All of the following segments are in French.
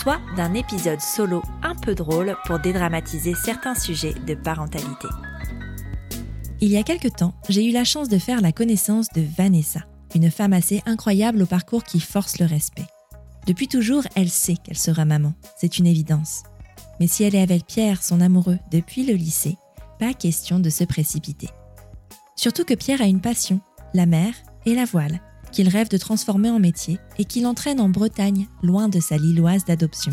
soit d'un épisode solo un peu drôle pour dédramatiser certains sujets de parentalité. Il y a quelque temps, j'ai eu la chance de faire la connaissance de Vanessa, une femme assez incroyable au parcours qui force le respect. Depuis toujours, elle sait qu'elle sera maman, c'est une évidence. Mais si elle est avec Pierre, son amoureux, depuis le lycée, pas question de se précipiter. Surtout que Pierre a une passion, la mer et la voile, qu'il rêve de transformer en métier et qu'il entraîne en Bretagne, loin de sa Lilloise d'adoption.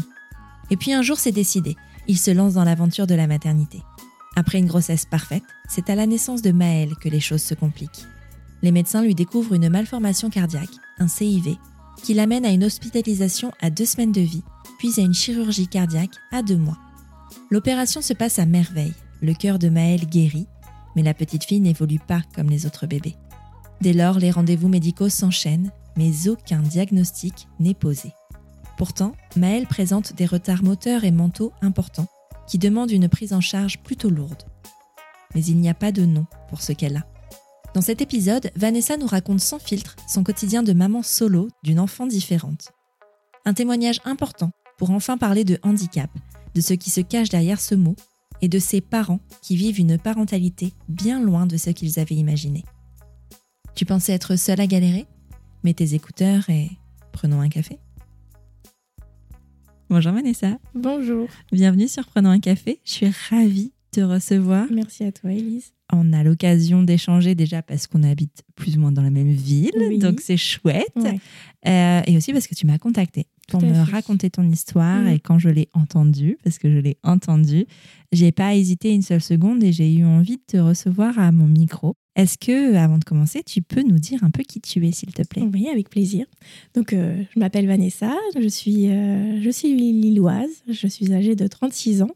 Et puis un jour c'est décidé, il se lance dans l'aventure de la maternité. Après une grossesse parfaite, c'est à la naissance de Maël que les choses se compliquent. Les médecins lui découvrent une malformation cardiaque, un CIV, qui l'amène à une hospitalisation à deux semaines de vie, puis à une chirurgie cardiaque à deux mois. L'opération se passe à merveille, le cœur de Maël guérit, mais la petite fille n'évolue pas comme les autres bébés. Dès lors, les rendez-vous médicaux s'enchaînent, mais aucun diagnostic n'est posé. Pourtant, Maëlle présente des retards moteurs et mentaux importants qui demandent une prise en charge plutôt lourde. Mais il n'y a pas de nom pour ce qu'elle a. Dans cet épisode, Vanessa nous raconte sans filtre son quotidien de maman solo d'une enfant différente. Un témoignage important pour enfin parler de handicap, de ce qui se cache derrière ce mot et de ses parents qui vivent une parentalité bien loin de ce qu'ils avaient imaginé. Tu pensais être seule à galérer? Mets tes écouteurs et prenons un café. Bonjour Vanessa. Bonjour. Bienvenue sur Prenons un café. Je suis ravie de te recevoir. Merci à toi, Elise. On a l'occasion d'échanger déjà parce qu'on habite plus ou moins dans la même ville, donc c'est chouette. Euh, et aussi parce que tu m'as contacté pour me raconter ton histoire mm. et quand je l'ai entendue, parce que je l'ai entendue, j'ai pas hésité une seule seconde et j'ai eu envie de te recevoir à mon micro. Est-ce que, avant de commencer, tu peux nous dire un peu qui tu es, s'il te plaît? Oui, avec plaisir. Donc, euh, je m'appelle Vanessa, je suis, euh, je suis lilloise, je suis âgée de 36 ans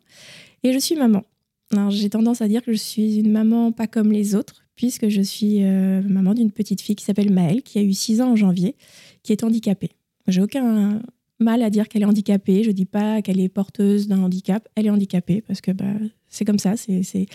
et je suis maman. Alors, j'ai tendance à dire que je suis une maman pas comme les autres, puisque je suis euh, maman d'une petite fille qui s'appelle Maëlle, qui a eu 6 ans en janvier, qui est handicapée. J'ai aucun mal à dire qu'elle est handicapée. Je dis pas qu'elle est porteuse d'un handicap. Elle est handicapée parce que bah, c'est comme ça. C'est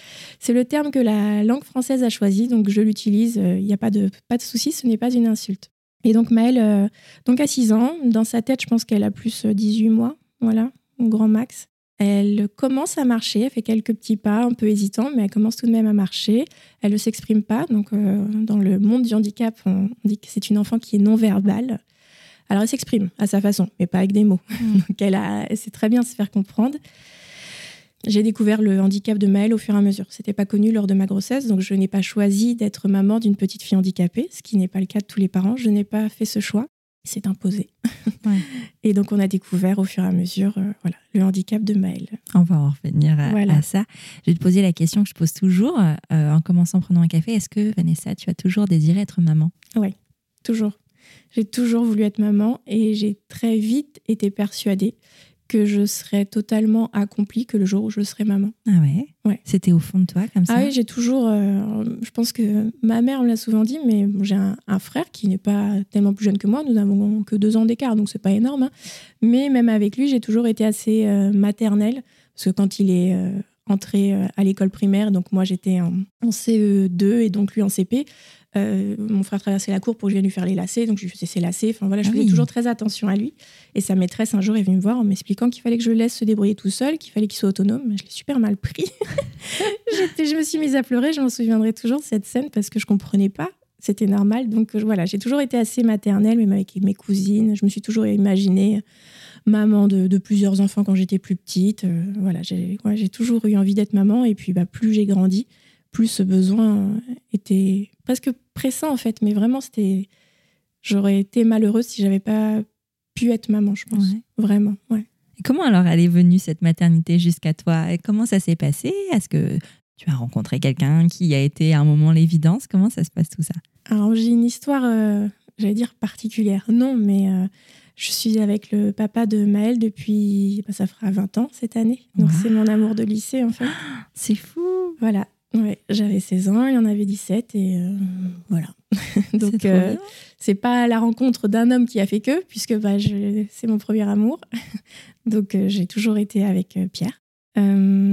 le terme que la langue française a choisi, donc je l'utilise. Il n'y a pas de, pas de souci, ce n'est pas une insulte. Et donc Maëlle, euh, donc à 6 ans, dans sa tête, je pense qu'elle a plus 18 mois, voilà, au grand max. Elle commence à marcher, elle fait quelques petits pas, un peu hésitants, mais elle commence tout de même à marcher. Elle ne s'exprime pas. Donc, euh, dans le monde du handicap, on dit que c'est une enfant qui est non verbale. Alors, elle s'exprime à sa façon, mais pas avec des mots. Mm. Donc, elle, a, sait très bien se faire comprendre. J'ai découvert le handicap de Maëlle au fur et à mesure. C'était pas connu lors de ma grossesse, donc je n'ai pas choisi d'être maman d'une petite fille handicapée, ce qui n'est pas le cas de tous les parents. Je n'ai pas fait ce choix. C'est imposé. et donc, on a découvert au fur et à mesure euh, voilà, le handicap de Maëlle. On va en revenir à, ça. Je vais te poser la question que je pose toujours euh, en commençant en prenant un café. Est-ce que, Vanessa, tu as toujours désiré être maman? Oui, toujours. J'ai toujours voulu être maman et j'ai très vite été persuadée que je serais totalement accomplie que le jour où je serai maman. Ah ouais, ouais. C'était au fond de toi comme ça? Ah oui, j'ai toujours... Euh, je pense que ma mère me l'a souvent dit, mais j'ai un, frère qui n'est pas tellement plus jeune que moi. Nous n'avons que deux ans d'écart, donc c'est pas énorme. Hein. Mais même avec lui, j'ai toujours été assez euh, maternelle. Parce que quand il est... Euh, entré à l'école primaire, donc moi j'étais en, CE2 et donc lui en CP. Euh, mon frère traversait la cour pour que je vienne lui faire les lacets, donc je lui faisais ses lacets. Enfin voilà, je ah faisais toujours très attention à lui. Et sa maîtresse un jour est venue me voir en m'expliquant qu'il fallait que je le laisse se débrouiller tout seul, qu'il fallait qu'il soit autonome. Je l'ai super mal pris. je me suis mise à pleurer. Je m'en souviendrai toujours de cette scène parce que je comprenais pas. C'était normal. Donc euh, voilà, j'ai toujours été assez maternelle, même avec mes cousines. Je me suis toujours imaginée maman de, plusieurs enfants quand j'étais plus petite. Euh, voilà, j'ai toujours eu envie d'être maman. Et puis bah, plus j'ai grandi, plus ce besoin était presque pressant en fait. Mais vraiment, c'était. J'aurais été malheureuse si j'avais pas pu être maman, je pense. Vraiment, ouais. Et comment alors elle est venue cette maternité jusqu'à toi? Et Comment ça s'est passé? Est-ce que tu as rencontré quelqu'un qui a été à un moment l'évidence? Comment ça se passe tout ça? Alors j'ai une histoire, euh, j'allais dire particulière. Non, mais euh, Je suis avec le papa de Maël depuis, bah, ça fera 20 ans cette année. Donc Wow. c'est mon amour de lycée en fait. C'est fou. Voilà. J'avais 16 ans, il en avait 17 et euh, voilà. Donc euh, c'est pas la rencontre d'un homme qui a fait que, puisque bah, c'est mon premier amour. Donc euh, j'ai toujours été avec euh, Pierre.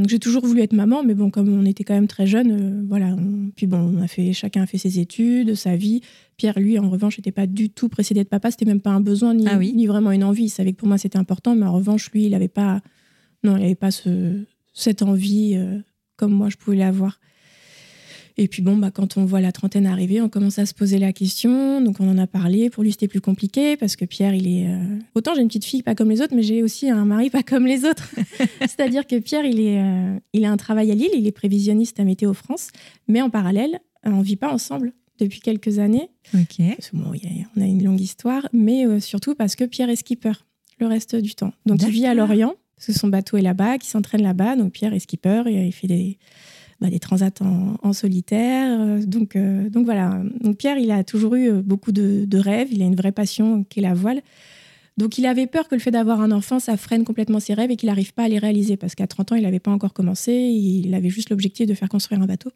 J'ai toujours voulu être maman, mais bon, comme on était quand même très jeunes, voilà. on- Puis bon, on a fait, chacun a fait ses études, sa vie. Pierre, lui, en revanche, n'était pas du tout pressé d'être papa. C'était même pas un besoin ni, Ah oui ni vraiment une envie. Il savait que pour moi c'était important, mais en revanche, lui, il n'avait pas, non, il avait pas ce, cette envie comme moi je pouvais l'avoir. Et puis bon, bah, quand on voit la trentaine arriver, on commence à se poser la question. Donc on en a parlé. Pour lui, c'était plus compliqué parce que Pierre, il est. euh, Autant j'ai une petite fille pas comme les autres, mais j'ai aussi un mari pas comme les autres. C'est-à-dire que Pierre, il, est, euh, il a un travail à Lille, il est prévisionniste à Météo France, mais en parallèle, euh, on vit pas ensemble depuis quelques années. Ok. Parce que bon, on a une longue histoire, mais euh, surtout parce que Pierre est skipper le reste du temps. Donc il vit à. Lorient, parce que son bateau est là-bas, qu'il s'entraîne là-bas. Donc Pierre est skipper et il fait des, bah, des transats en, solitaire. Euh, Donc, euh, donc voilà. Donc Pierre, il a toujours eu euh, beaucoup de, de rêves. Il a une vraie passion qui est la voile. Donc il avait peur que le fait d'avoir un enfant, ça freine complètement ses rêves et qu'il n'arrive pas à les réaliser. Parce qu'à 30 ans, il n'avait pas encore commencé. Il avait juste l'objectif de faire construire un bateau.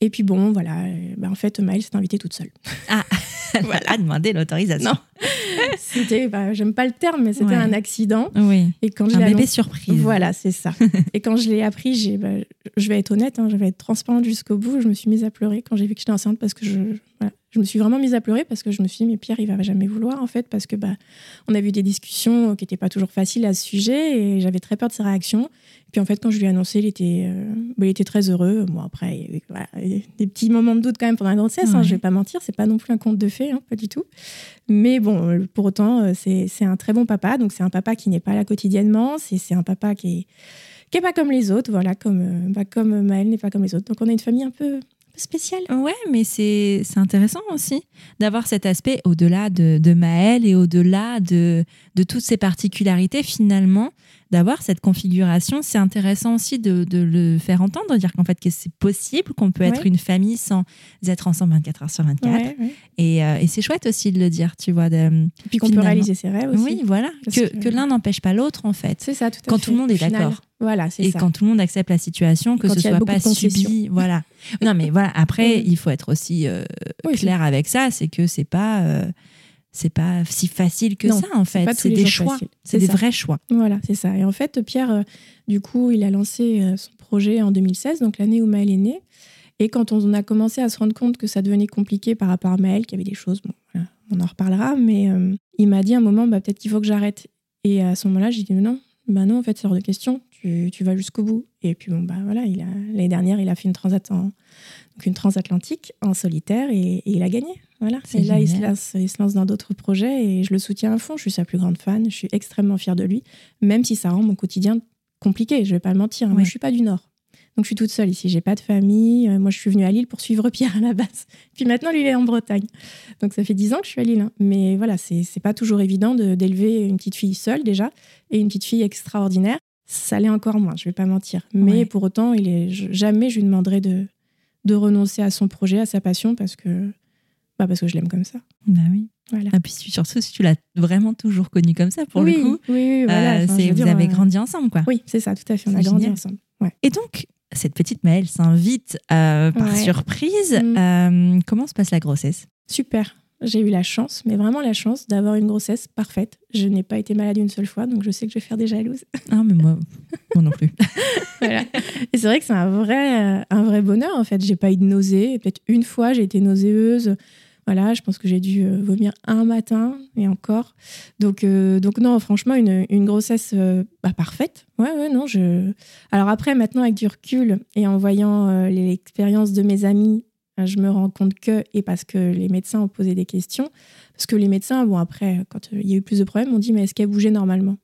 Et puis bon, voilà. euh, bah, en fait, Maëlle s'est invitée toute seule. voilà, demander l'autorisation. Non. C'était, bah, j'aime pas le terme, mais c'était Ouais. un accident. Oui. Et quand Un bébé surprise. Voilà, c'est ça. et quand je l'ai appris, j'ai, bah, je vais être honnête, hein, je vais être transparente jusqu'au bout. Je me suis mise à pleurer quand j'ai vu que j'étais enceinte parce que je, voilà, je me suis vraiment mise à pleurer parce que je me suis dit, mais Pierre, il va jamais vouloir en fait parce que bah, on a eu des discussions qui n'étaient pas toujours faciles à ce sujet et j'avais très peur de ses réactions. Et puis en fait, quand je lui ai annoncé, il était, euh, bah, il était très heureux. Bon, après, il y a eu des petits moments de doute quand même pendant la grossesse. hein, Ouais. je vais pas mentir, c'est pas non plus un conte de fées, hein, pas du tout. Mais bon, euh, pour autant, euh, c'est un très bon papa. Donc, c'est un papa qui n'est pas là quotidiennement. C'est un papa qui est, qui est pas comme les autres. Voilà, comme, bah, comme Maël n'est pas comme les autres. Donc, on a une famille un peu, peu spéciale. Ouais, mais c'est intéressant aussi d'avoir cet aspect au-delà de, de et au-delà de, de toutes ces particularités, finalement, d'avoir cette configuration. C'est intéressant aussi de, de le faire entendre, de dire qu'en fait, que c'est possible, qu'on peut être Ouais. une famille sans être ensemble 24 heures sur 24. Ouais, ouais. Et, euh, et c'est chouette aussi de le dire, tu vois. de- Et puis qu'on peut réaliser ses rêves aussi. oui, voilà. Parce Que, que- que l'un n'empêche pas l'autre, en fait. C'est ça, tout à Quand fait. tout le monde est d'accord. Voilà, c'est Et ça. quand tout le monde accepte la situation, que ce soit pas subi. Voilà. Non, mais voilà. Après, Oui. il faut être aussi euh, Oui, clair avec ça. C'est que c'est pas. euh, c'est pas si facile que Non, ça en fait. C'est des choix. C'est des ça. vrais choix. Voilà, c'est ça. Et en fait, Pierre, euh, du coup, il a lancé euh, son projet en 2016, donc l'année où Maël est né. Et quand on a commencé à se rendre compte que ça devenait compliqué par rapport à Maël, qu'il y avait des choses, bon, voilà, on en reparlera, mais euh, il m'a dit à un moment, bah, peut-être qu'il faut que j'arrête. Et à ce moment-là, j'ai dit, non, bah non, en fait, c'est hors de question, tu, tu vas jusqu'au bout. Et puis, bon, bah voilà, l'année dernière, il a fait une, transat en- donc une transatlantique en solitaire et, et il a gagné. Voilà. C'est Et là, il se, lance, il se lance dans d'autres projets et je le soutiens à fond. Je suis sa plus grande fan. Je suis extrêmement fière de lui, même si ça rend mon quotidien compliqué. Je vais pas le mentir. Moi, Ouais. je suis pas du Nord. Donc, je suis toute seule ici. J'ai pas de famille. Euh, Moi, je suis venue à Lille pour suivre Pierre à la base. Puis maintenant, lui, il est en Bretagne. Donc, ça fait dix ans que je suis à Lille. hein. Mais voilà, c'est c'est pas toujours évident de- d'élever une petite fille seule déjà et une petite fille extraordinaire. Ça l'est encore moins, je vais pas mentir. Mais Ouais. pour autant, il est, je- jamais je lui demanderai de, de renoncer à son projet, à sa passion, parce que, bah parce que je l'aime comme ça. Bah oui. Voilà. Et puis surtout si tu l'as vraiment toujours connu comme ça pour oui, le coup. Oui, oui, voilà. euh, Enfin, c'est- je veux vous dire, avez euh, grandi ensemble quoi. Oui, c'est ça, tout à fait. On a grandi génial. ensemble. Ouais. Et donc cette petite Maëlle s'invite euh, par Ouais. surprise. Mm. Euh, comment se passe la grossesse? Super. J'ai eu la chance, mais vraiment la chance d'avoir une grossesse parfaite. Je n'ai pas été malade une seule fois, donc je sais que je vais faire des jalouses. Ah mais moi, moi non plus. Voilà. Et c'est vrai que c'est un vrai, un vrai bonheur en fait. J'ai pas eu de nausées. Peut-être une fois, j'ai été nauséeuse. Voilà, je pense que j'ai dû euh, vomir un matin et encore. Donc, euh, donc non, franchement, une, une grossesse euh, bah, parfaite. Ouais, ouais, non. Je... Alors après, maintenant, avec du recul et en voyant euh, l'expérience de mes amis, je me rends compte que, et parce que les médecins ont posé des questions, parce que les médecins, bon, après, quand il y a eu plus de problèmes, ont dit, mais est-ce qu'elle bougeait normalement?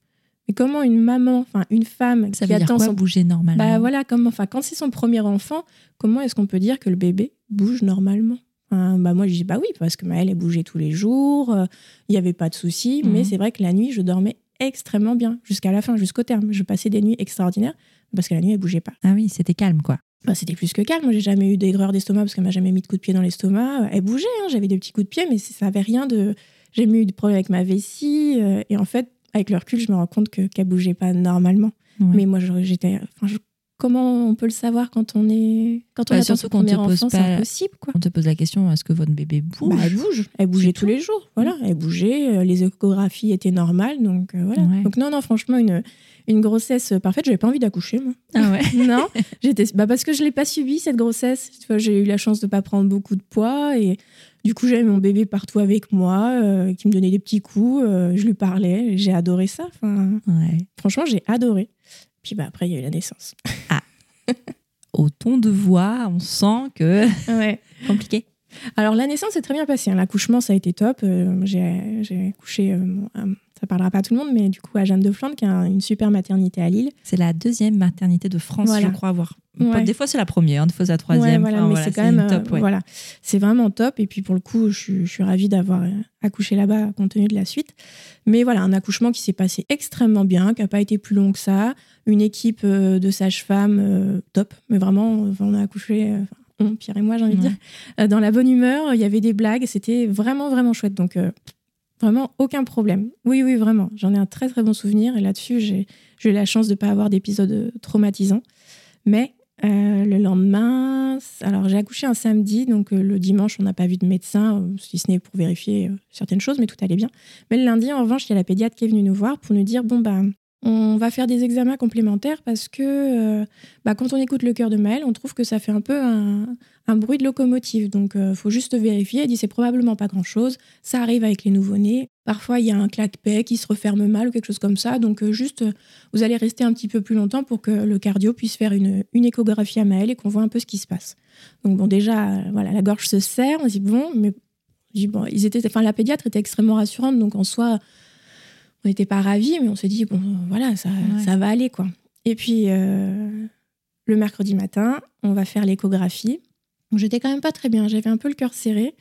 Mais comment une maman, enfin, une femme Ça qui veut dire attend quoi son bouger normalement? Bah voilà, comment, enfin, quand c'est son premier enfant, comment est-ce qu'on peut dire que le bébé bouge normalement? Enfin, bah moi je dis bah oui parce que Maëlle elle bougeait tous les jours, euh, il n'y avait pas de souci, Mhm. mais c'est vrai que la nuit je dormais extrêmement bien jusqu'à la fin, jusqu'au terme. Je passais des nuits extraordinaires parce que la nuit elle bougeait pas. Ah oui, c'était calme quoi. Bah, c'était plus que calme. J'ai jamais eu d'aigreur d'estomac parce qu'elle m'a jamais mis de coup de pied dans l'estomac. Elle bougeait, hein, j'avais des petits coups de pied, mais ça avait rien de j'ai eu des problèmes avec ma vessie. euh, et en fait, avec le recul, je me rends compte que qu'elle bougeait pas normalement. Ouais. Mais moi, j'étais. Enfin, je- comment on peut le savoir quand on est quand on Bah, attend surtout son premier enfant, c'est impossible, quoi. On te pose la question est-ce que votre bébé bouge? Bah, elle bouge, elle bougeait tous les jours. Voilà, elle bougeait, euh, les échographies étaient normales, donc euh, voilà. Ouais. Donc non, non, franchement, une, une grossesse parfaite. J'avais pas envie d'accoucher, moi. Ah ouais. non, j'étais, bah parce que je l'ai pas subi cette grossesse. J'ai eu la chance de pas prendre beaucoup de poids et du coup j'avais mon bébé partout avec moi, euh, qui me donnait des petits coups. euh, je lui parlais, j'ai adoré ça. Enfin, ouais. franchement, j'ai adoré. Puis bah après il y a eu la naissance. Au ton de voix, on sent que Ouais. compliqué. Alors la naissance s'est très bien passée. hein. L'accouchement ça a été top. Euh, j'ai, accouché, euh, bon, ça parlera pas à tout le monde, mais du coup à Jeanne de Flandre, qui a un- une super maternité à Lille. C'est la deuxième maternité de France, Voilà. je crois avoir. Ouais. Des fois c'est la première, des fois c'est la Ouais, troisième. voilà, Enfin, mais voilà, c'est quand même top. euh, ouais. voilà, c'est vraiment top. Et puis pour le coup, je, suis- je suis ravie d'avoir euh, accouché là-bas compte tenu de la suite. Mais voilà, un accouchement qui s'est passé extrêmement bien, qui n'a pas été plus long que ça. Une équipe euh, de sages-femmes euh, top, mais vraiment, on a accouché. enfin, on, Pierre et moi, j'ai envie de dire, dans la bonne humeur. Il y avait des blagues, c'était vraiment vraiment chouette. Donc euh, vraiment aucun problème. Oui, oui, vraiment. J'en ai un très très bon souvenir et là-dessus, j'ai eu la chance de ne pas avoir d'épisode traumatisant. Mais euh, le lendemain, alors j'ai accouché un samedi, donc euh, le dimanche, on n'a pas vu de médecin, euh, si ce n'est pour vérifier certaines choses, mais tout allait bien. Mais le lundi, en revanche, il y a la pédiatre qui est venue nous voir pour nous dire bon, bah, on va faire des examens complémentaires parce que bah, quand on écoute le cœur de Maëlle, on trouve que ça fait un peu un, un bruit de locomotive. Donc, il faut juste vérifier. Elle dit c'est probablement pas grand-chose. Ça arrive avec les nouveau-nés. Parfois, il y a un claque-paix qui se referme mal ou quelque chose comme ça. Donc, euh, juste, euh, vous allez rester un petit peu plus longtemps pour que le cardio puisse faire une, une échographie à Maëlle et qu'on voit un peu ce qui se passe. Donc, bon, déjà, euh, voilà, la gorge se serre. On se dit, bon, mais bon, ils étaient, enfin, la pédiatre était extrêmement rassurante. Donc, en soi, on n'était pas ravis, mais on s'est dit, bon, voilà, ça, Ouais. ça va aller, quoi. Et puis, euh, le mercredi matin, on va faire l'échographie. J'étais quand même pas très bien, j'avais un peu le cœur serré.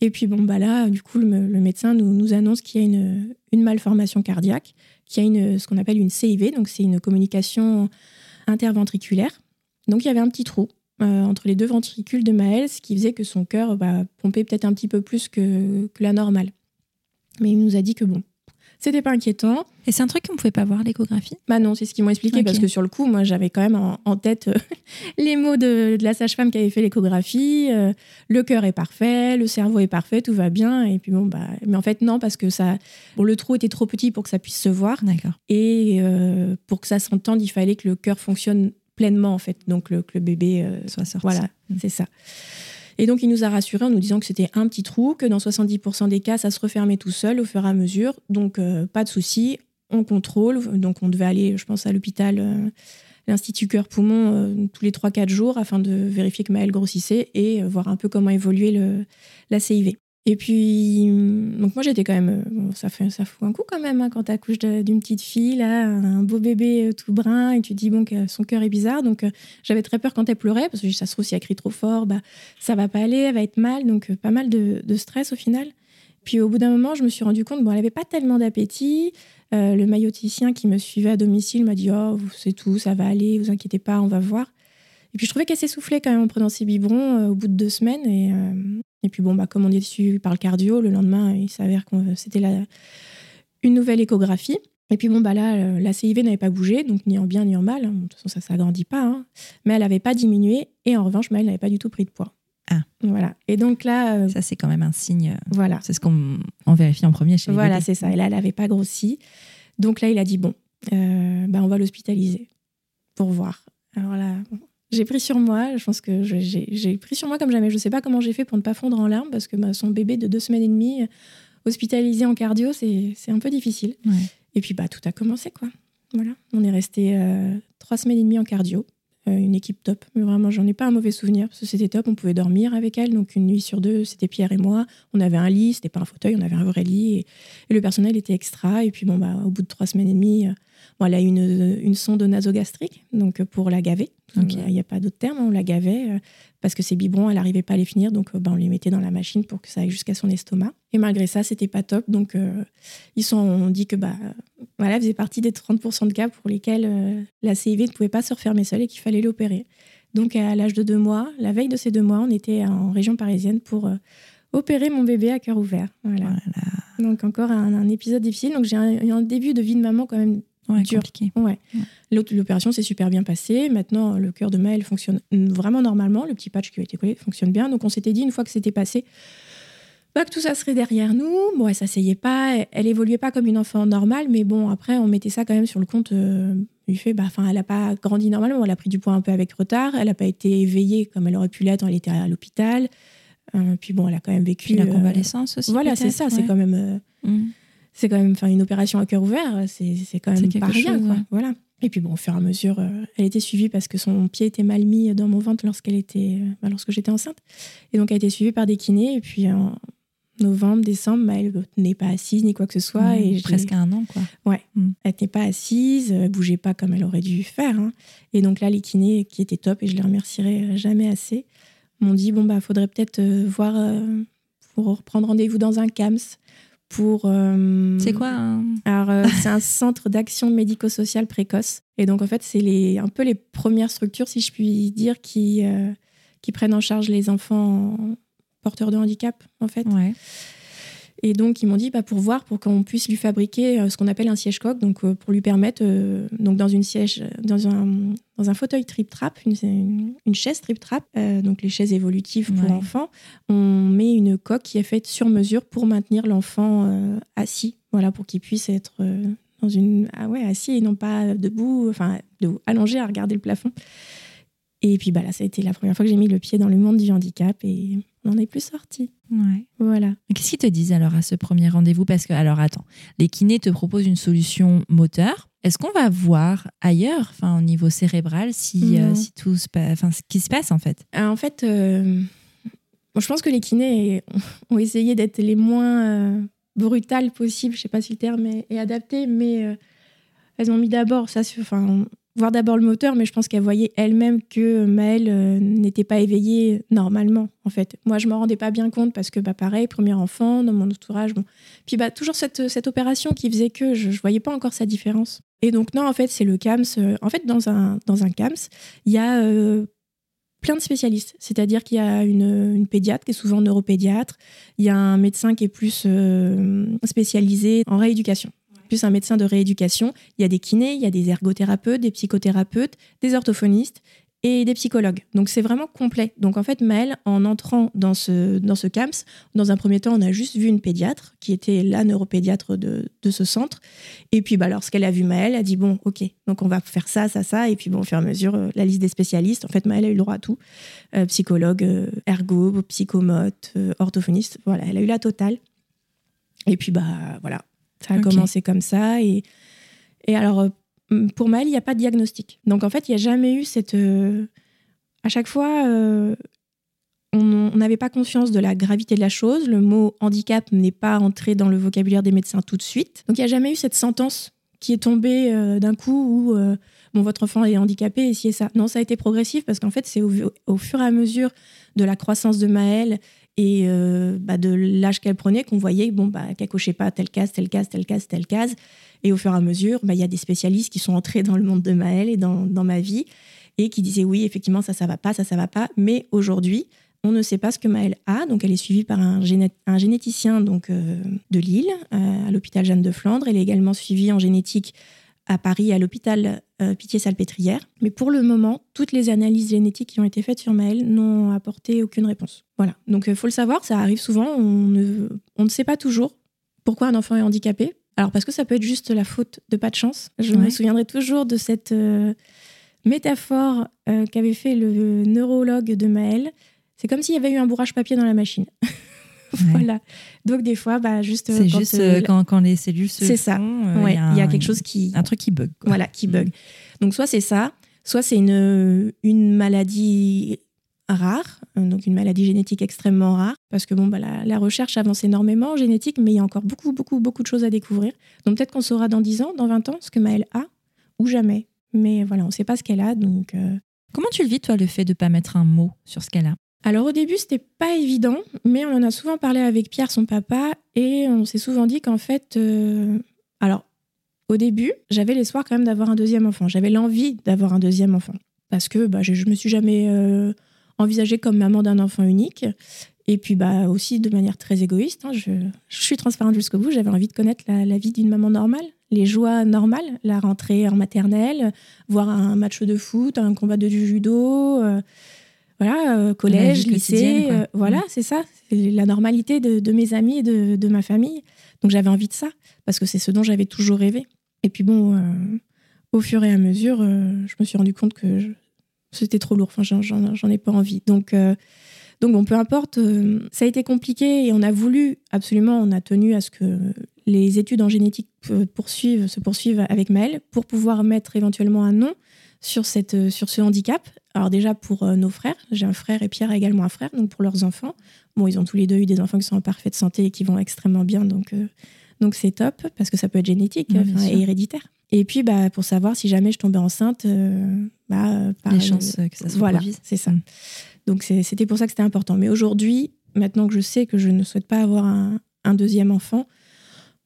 Et puis bon, bah là, du coup, le, médecin nous, annonce qu'il y a une, une malformation cardiaque, qu'il y a une, ce qu'on appelle une CIV, donc c'est une communication interventriculaire. Donc il y avait un petit trou euh, entre les deux ventricules de Maëlle, ce qui faisait que son cœur bah, pompait peut-être un petit peu plus que la normale. Mais il nous a dit que bon, c'était pas inquiétant. Et c'est un truc qu'on ne pouvait pas voir l'échographie? Bah non, c'est ce qu'ils m'ont expliqué parce que sur le coup, moi, j'avais quand même en, en tête euh, les mots de, de la sage-femme qui avait fait l'échographie. euh, le cœur est parfait, le cerveau est parfait, tout va bien. Et puis bon, bah, mais en fait non, parce que ça, bon, le trou était trop petit pour que ça puisse se voir D'accord. et euh, pour que ça s'entende, il fallait que le cœur fonctionne pleinement en fait, donc le, que le bébé Soit sorti. voilà, Mm. c'est ça. Et donc, il nous a rassurés en nous disant que c'était un petit trou, que dans 70% des cas, ça se refermait tout seul au fur et à mesure. Donc, euh, pas de souci, on contrôle. Donc, on devait aller, je pense, à l'hôpital, euh, l'Institut Cœur-Poumon, euh, tous les 3-4 jours afin de vérifier que Maëlle grossissait et voir un peu comment évoluait la CIV. Et puis, donc moi j'étais quand même, euh, ça, fait, ça fout un coup quand même hein, quand tu accouches d'une petite fille, là, un beau bébé euh, tout brun, et tu dis bon, que son cœur est bizarre. Donc euh, j'avais très peur quand elle pleurait, parce que ça se trouve, si elle crie trop fort, bah, ça va pas aller, elle va être mal. Donc pas mal de, stress au final. Puis au bout d'un moment, je me suis rendu compte, bon, elle avait pas tellement d'appétit. Le mailloticien qui me suivait à domicile m'a dit Oh, c'est tout, ça va aller, vous inquiétez pas, on va voir. Et puis je trouvais qu'elle s'essoufflait quand même en prenant ses biberons au bout de deux semaines. Et, et puis bon, bah, comme on est suivi par le cardio, le lendemain, il s'avère que c'était la, une nouvelle échographie. Et puis bon, bah là, euh, la CIV n'avait pas bougé, donc ni en bien ni en mal. De toute façon, ça ne s'agrandit pas. hein. Mais elle n'avait pas diminué. Et en revanche, Maëlle n'avait pas du tout pris de poids. Ah. Voilà. Et donc là, euh, Ça, c'est quand même un signe. euh, voilà. C'est ce qu'on on vérifie en premier chez les Voilà, c'est ça. Et là, elle n'avait pas grossi. Donc là, il a dit bon, euh, bah, on va l'hospitaliser pour voir. Alors là, j'ai pris sur moi. Je pense que j'ai pris sur moi comme jamais. Je ne sais pas comment j'ai fait pour ne pas fondre en larmes parce que bah, son bébé de deux semaines et demie euh, hospitalisé en cardio, c'est un peu difficile. Ouais. Et puis bah tout a commencé quoi. Voilà, on est resté euh, trois semaines et demie en cardio. Euh, une équipe top, mais vraiment j'en ai pas un mauvais souvenir parce que c'était top, on pouvait dormir avec elle, donc une nuit sur deux c'était Pierre et moi, on avait un lit, c'était pas un fauteuil, on avait un vrai lit et, et le personnel était extra et puis bon bah au bout de trois semaines et demie, bon, elle a eu une, une sonde nasogastrique donc euh, pour la gaver, Ok. il n'y a pas d'autre terme, on la gavait euh, parce que ses biberons elle n'arrivait pas à les finir donc euh, bah, on les mettait dans la machine pour que ça aille jusqu'à son estomac et malgré ça c'était pas top donc euh, ils sont on dit que bah voilà, elle faisait partie des 30% de cas pour lesquels euh, la CIV ne pouvait pas se refermer seule et qu'il fallait l'opérer. Donc à l'âge de deux mois, la veille de ces deux mois, on était en région parisienne pour euh, opérer mon bébé à cœur ouvert. Voilà. Voilà. Donc encore un, un épisode difficile. Donc j'ai un, un début de vie de maman quand même Ouais, Dur. compliqué. Ouais. Ouais. L'opération s'est super bien passée. Maintenant, le cœur de Maëlle fonctionne vraiment normalement. Le petit patch qui a été collé fonctionne bien. Donc, on s'était dit, une fois que c'était passé, bah, que tout ça serait derrière nous. Bon, elle s'asseyait pas. Elle, évoluait pas comme une enfant normale. Mais bon, après, on mettait ça quand même sur le compte euh, du fait, bah, enfin, elle n'a pas grandi normalement. Elle a pris du poids un peu avec retard. Elle n'a pas été éveillée comme elle aurait pu l'être. Elle était à l'hôpital. Euh, puis bon, elle a quand même vécu. Puis la euh, convalescence aussi. voilà, c'est ça. C'est quand même. euh, Mm. C'est quand même enfin une opération à cœur ouvert c'est c'est quand même pas rien quoi. ouais. voilà et puis bon au fur et à mesure euh, elle était suivie parce que son pied était mal mis dans mon ventre lorsqu'elle était euh, bah, lorsque j'étais enceinte et donc elle a été suivie par des kinés et puis en novembre décembre bah, elle n'est pas assise ni quoi que ce soit Ouais, et presque un an, quoi. elle n'était pas assise elle bougeait pas comme elle aurait dû faire hein. et donc là les kinés qui étaient top et je les remercierai euh, jamais assez m'ont dit bon bah faudrait peut-être euh, voir pour reprendre rendez-vous dans un CAMS pour euh, C'est quoi un- alors, euh, c'est un centre d'action médico-sociale précoce. Et donc, en fait, c'est les, un peu les premières structures, si je puis dire, qui, euh, qui prennent en charge les enfants porteurs de handicap, en fait. Ouais. Et donc, ils m'ont dit, bah, pour voir, pour qu'on puisse lui fabriquer euh, ce qu'on appelle un siège coq, donc euh, pour lui permettre, euh, donc dans une siège, dans un, dans un fauteuil trip-trap, une, une, une chaise trip-trap, donc les chaises évolutives pour Ouais. enfants, on met une coque qui est faite sur mesure pour maintenir l'enfant assis, voilà, pour qu'il puisse être dans une, ah ouais, assis et non pas debout, enfin, debout, allongé à regarder le plafond. Et puis, bah là, ça a été la première fois que j'ai mis le pied dans le monde du handicap et on n'en est plus sorti. Ouais. Voilà. Qu'est-ce qu'ils te disent alors à ce premier rendez-vous? Parce que, alors attends, les kinés te proposent une solution moteur. Est-ce qu'on va voir ailleurs, enfin au niveau cérébral, si, euh, si tout se passe, enfin ce qui se passe en fait? Euh, En fait, euh, je pense que les kinés ont essayé d'être les moins brutales possibles. Je sais pas si le terme est, est adapté, mais elles ont mis d'abord ça, enfin, voir d'abord le moteur, mais je pense qu'elles voyaient elles-mêmes que Maëlle euh, n'était pas éveillée normalement. En fait, moi, je me rendais pas bien compte parce que, bah, pareil, premier enfant dans mon entourage, bon. Puis, bah, toujours cette, cette opération qui faisait que je, je voyais pas encore sa différence. Et donc, non, en fait, c'est le CAMS. euh, en fait, dans un, dans un CAMS, il y a euh, plein de spécialistes. C'est-à-dire qu'il y a une, une pédiatre qui est souvent neuropédiatre, il y a un médecin qui est plus euh, spécialisé en rééducation, plus un médecin de rééducation. Il y a des kinés, il y a des ergothérapeutes, des psychothérapeutes, des orthophonistes et des psychologues. Donc c'est vraiment complet. Donc en fait, Maëlle, en entrant dans ce, dans ce CAMS, dans un premier temps, on a juste vu une pédiatre qui était la neuropédiatre de, de ce centre. Et puis bah, lorsqu'elle a vu Maëlle, elle a dit bon, ok, donc on va faire ça, ça, ça. Et puis bon, au fur et à mesure, euh, la liste des spécialistes, en fait, Maëlle a eu le droit à tout. Euh, psychologue, euh, ergo, psychomote, orthophoniste. Voilà, elle a eu la totale. Et puis bah voilà, ça a commencé comme ça. Et, et alors, euh, pour Maëlle, il n'y a pas de diagnostic. Donc en fait, il n'y a jamais eu cette. euh, à chaque fois, euh, on n'avait pas conscience de la gravité de la chose. Le mot handicap n'est pas entré dans le vocabulaire des médecins tout de suite. Donc il n'y a jamais eu cette sentence qui est tombée euh, d'un coup où bon, votre enfant est handicapé et ça. Non, ça a été progressif parce qu'en fait, c'est au, au fur et à mesure de la croissance de Maëlle et euh, bah, de l'âge qu'elle prenait qu'on voyait bon, bah, qu'elle cochait pas telle case, telle case, telle case, telle case. Et au fur et à mesure, bah, il y a des spécialistes qui sont entrés dans le monde de Maëlle et dans, dans ma vie et qui disaient oui, effectivement, ça, ça va pas, ça, ça va pas. Mais aujourd'hui, on ne sait pas ce que Maëlle a. Donc, elle est suivie par un, géné- un généticien donc, euh, de Lille, euh, à l'hôpital Jeanne de Flandre. Elle est également suivie en génétique à Paris, à l'hôpital euh, Pitié-Salpêtrière. Mais pour le moment, toutes les analyses génétiques qui ont été faites sur Maëlle n'ont apporté aucune réponse. Voilà. Donc, il faut le savoir, ça arrive souvent. On ne, on ne sait pas toujours pourquoi un enfant est handicapé. Alors, parce que ça peut être juste la faute de pas de chance. Je Ouais. me souviendrai toujours de cette euh, métaphore euh, qu'avait fait le neurologue de Maëlle. C'est comme s'il y avait eu un bourrage papier dans la machine. voilà. Donc, des fois, bah, juste. euh, C'est quand, juste euh, euh, quand, quand les cellules se c'est ça. euh, ouais, il y a quelque chose qui. un truc qui bug. quoi. Voilà, qui bug. Mm. Donc, soit c'est ça, soit c'est une, une maladie rare, euh, donc une maladie génétique extrêmement rare, parce que bon, bah, la, la recherche avance énormément en génétique, mais il y a encore beaucoup, beaucoup, beaucoup de choses à découvrir. Donc, peut-être qu'on saura dans 10 ans, dans 20 ans, ce que Maëlle a, ou jamais. Mais voilà, on ne sait pas ce qu'elle a, donc. euh, Comment tu le vis, toi, le fait de pas mettre un mot sur ce qu'elle a? Alors au début, c'était pas évident, mais on en a souvent parlé avec Pierre, son papa, et on s'est souvent dit qu'en fait, euh, alors au début, j'avais l'espoir quand même d'avoir un deuxième enfant. J'avais l'envie d'avoir un deuxième enfant parce que bah, je, je me suis jamais euh, envisagée comme maman d'un enfant unique. Et puis bah aussi de manière très égoïste, hein, je, suis transparente jusqu'au bout, j'avais envie de connaître la, la vie d'une maman normale, les joies normales, la rentrée en maternelle, voir un match de foot, un combat de judo, euh, voilà, euh, collège, lycée, euh, voilà, c'est ça, c'est la normalité de, de, mes amis et de, de ma famille. Donc j'avais envie de ça, parce que c'est ce dont j'avais toujours rêvé. Et puis bon, au fur et à mesure, je me suis rendu compte que c'était trop lourd, enfin j'en ai pas envie. Donc donc bon, peu importe, euh, ça a été compliqué et on a voulu absolument, on a tenu à ce que les études en génétique poursuivent, se poursuivent avec Maëlle pour pouvoir mettre éventuellement un nom sur, cette, euh, sur ce handicap. Alors déjà pour euh, nos frères, j'ai un frère et Pierre a également un frère, donc pour leurs enfants. Bon, ils ont tous les deux eu des enfants qui sont en parfaite santé et qui vont extrêmement bien, donc donc c'est top parce que ça peut être génétique et héréditaire. Et puis bah pour savoir si jamais je tombais enceinte, bah par les chances que ça se voilà, c'est ça. Mm. Donc c'était pour ça que c'était important. Mais aujourd'hui, maintenant que je sais que je ne souhaite pas avoir un, deuxième enfant,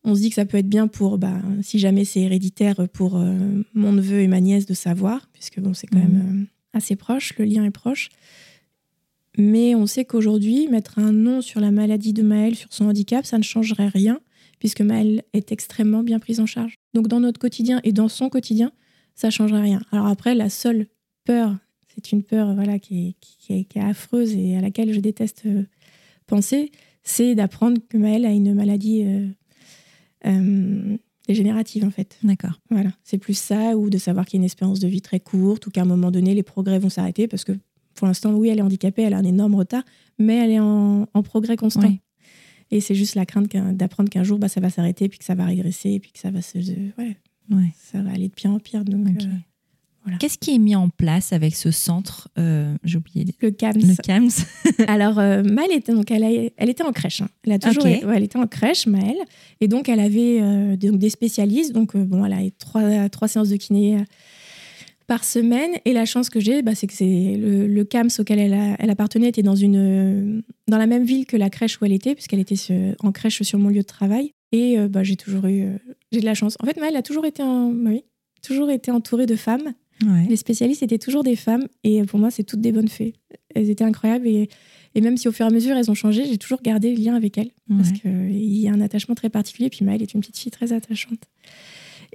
on se dit que ça peut être bien pour, bah, si jamais c'est héréditaire, pour euh, mon neveu et ma nièce de savoir, puisque bon, c'est quand même mhm. euh, assez proche, le lien est proche. Mais on sait qu'aujourd'hui, mettre un nom sur la maladie de Maëlle, sur son handicap, ça ne changerait rien, puisque Maëlle est extrêmement bien prise en charge. Donc dans notre quotidien et dans son quotidien, ça ne changerait rien. Alors après, la seule peur c'est une peur voilà, qui est, affreuse et à laquelle je déteste euh, penser, c'est d'apprendre que Maëlle a une maladie euh, euh, dégénérative en fait. D'accord. Voilà, c'est plus ça ou de savoir qu'il y a une espérance de vie très courte ou qu'à un moment donné les progrès vont s'arrêter parce que pour l'instant oui elle est handicapée, elle a un énorme retard, mais elle est en, progrès constant. Et c'est juste la crainte d'apprendre qu'un jour bah, ça va s'arrêter puis que ça va régresser puis que ça va se ouais, ça va aller de pire en pire donc. Qu'est-ce qui est mis en place avec ce centre euh, J'ai oublié le CAMS. Le CAMS. Alors euh, Maëlle était donc elle, elle était en crèche. Hein. Elle a toujours elle était en crèche Maëlle et donc elle avait euh, donc des spécialistes donc bon elle a trois trois séances de kiné par semaine et la chance que j'ai bah, c'est que c'est le, CAMS auquel elle, elle, appartenait était dans une dans la même ville que la crèche où elle était puisqu'elle était en crèche sur mon lieu de travail et bah, j'ai toujours eu j'ai de la chance. En fait Maëlle a toujours été en, oui, toujours été entourée de femmes les spécialistes étaient toujours des femmes et pour moi, c'est toutes des bonnes fées. Elles étaient incroyables et, et, même si au fur et à mesure elles ont changé, j'ai toujours gardé le lien avec elles parce qu'il y a un attachement très particulier. Puis Maëlle est une petite fille très attachante.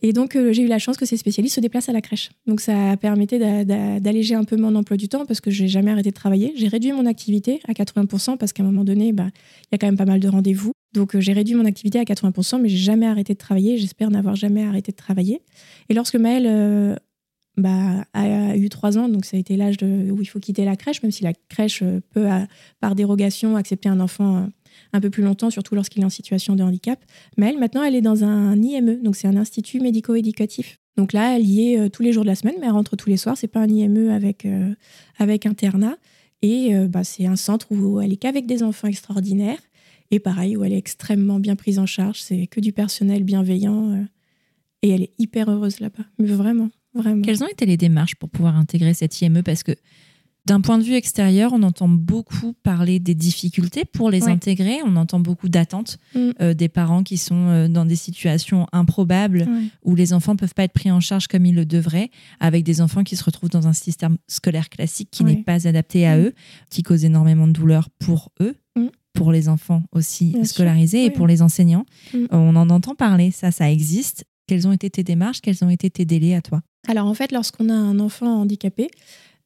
Et donc, euh, j'ai eu la chance que ces spécialistes se déplacent à la crèche. Donc, ça permettait d'alléger un peu mon emploi du temps parce que je n'ai jamais arrêté de travailler. J'ai réduit mon activité à 80% parce qu'à un moment donné, bah, il y a quand même pas mal de rendez-vous. Donc, euh, j'ai réduit mon activité à 80%, mais j'ai jamais arrêté de travailler. J'espère n'avoir jamais arrêté de travailler. Et lorsque Maëlle euh, bah, a eu trois ans, donc ça a été l'âge où il faut quitter la crèche, même si la crèche euh, peut, par dérogation, accepter un enfant euh, un peu plus longtemps, surtout lorsqu'il est en situation de handicap. Mais elle, maintenant, elle est dans un IME, donc c'est un institut médico-éducatif. Donc là, elle y est euh, tous les jours de la semaine, mais elle rentre tous les soirs. C'est pas un IME avec, avec internat. Et bah, c'est un centre où elle est qu'avec des enfants extraordinaires. Et pareil, où elle est extrêmement bien prise en charge. C'est que du personnel bienveillant. et elle est hyper heureuse là-bas. Mais vraiment. Quelles ont été les démarches pour pouvoir intégrer cette IME Parce que d'un point de vue extérieur, on entend beaucoup parler des difficultés pour les intégrer. On entend beaucoup d'attentes mm. euh, des parents qui sont euh, dans des situations improbables où les enfants ne peuvent pas être pris en charge comme ils le devraient, avec des enfants qui se retrouvent dans un système scolaire classique qui n'est pas adapté à mm. eux, qui cause énormément de douleur pour eux. Mm. pour les enfants aussi scolarisés et pour les enseignants. On en entend parler, ça, ça existe. Quelles ont été tes démarches? Quels ont été tes délais à toi? Alors en fait, lorsqu'on a un enfant handicapé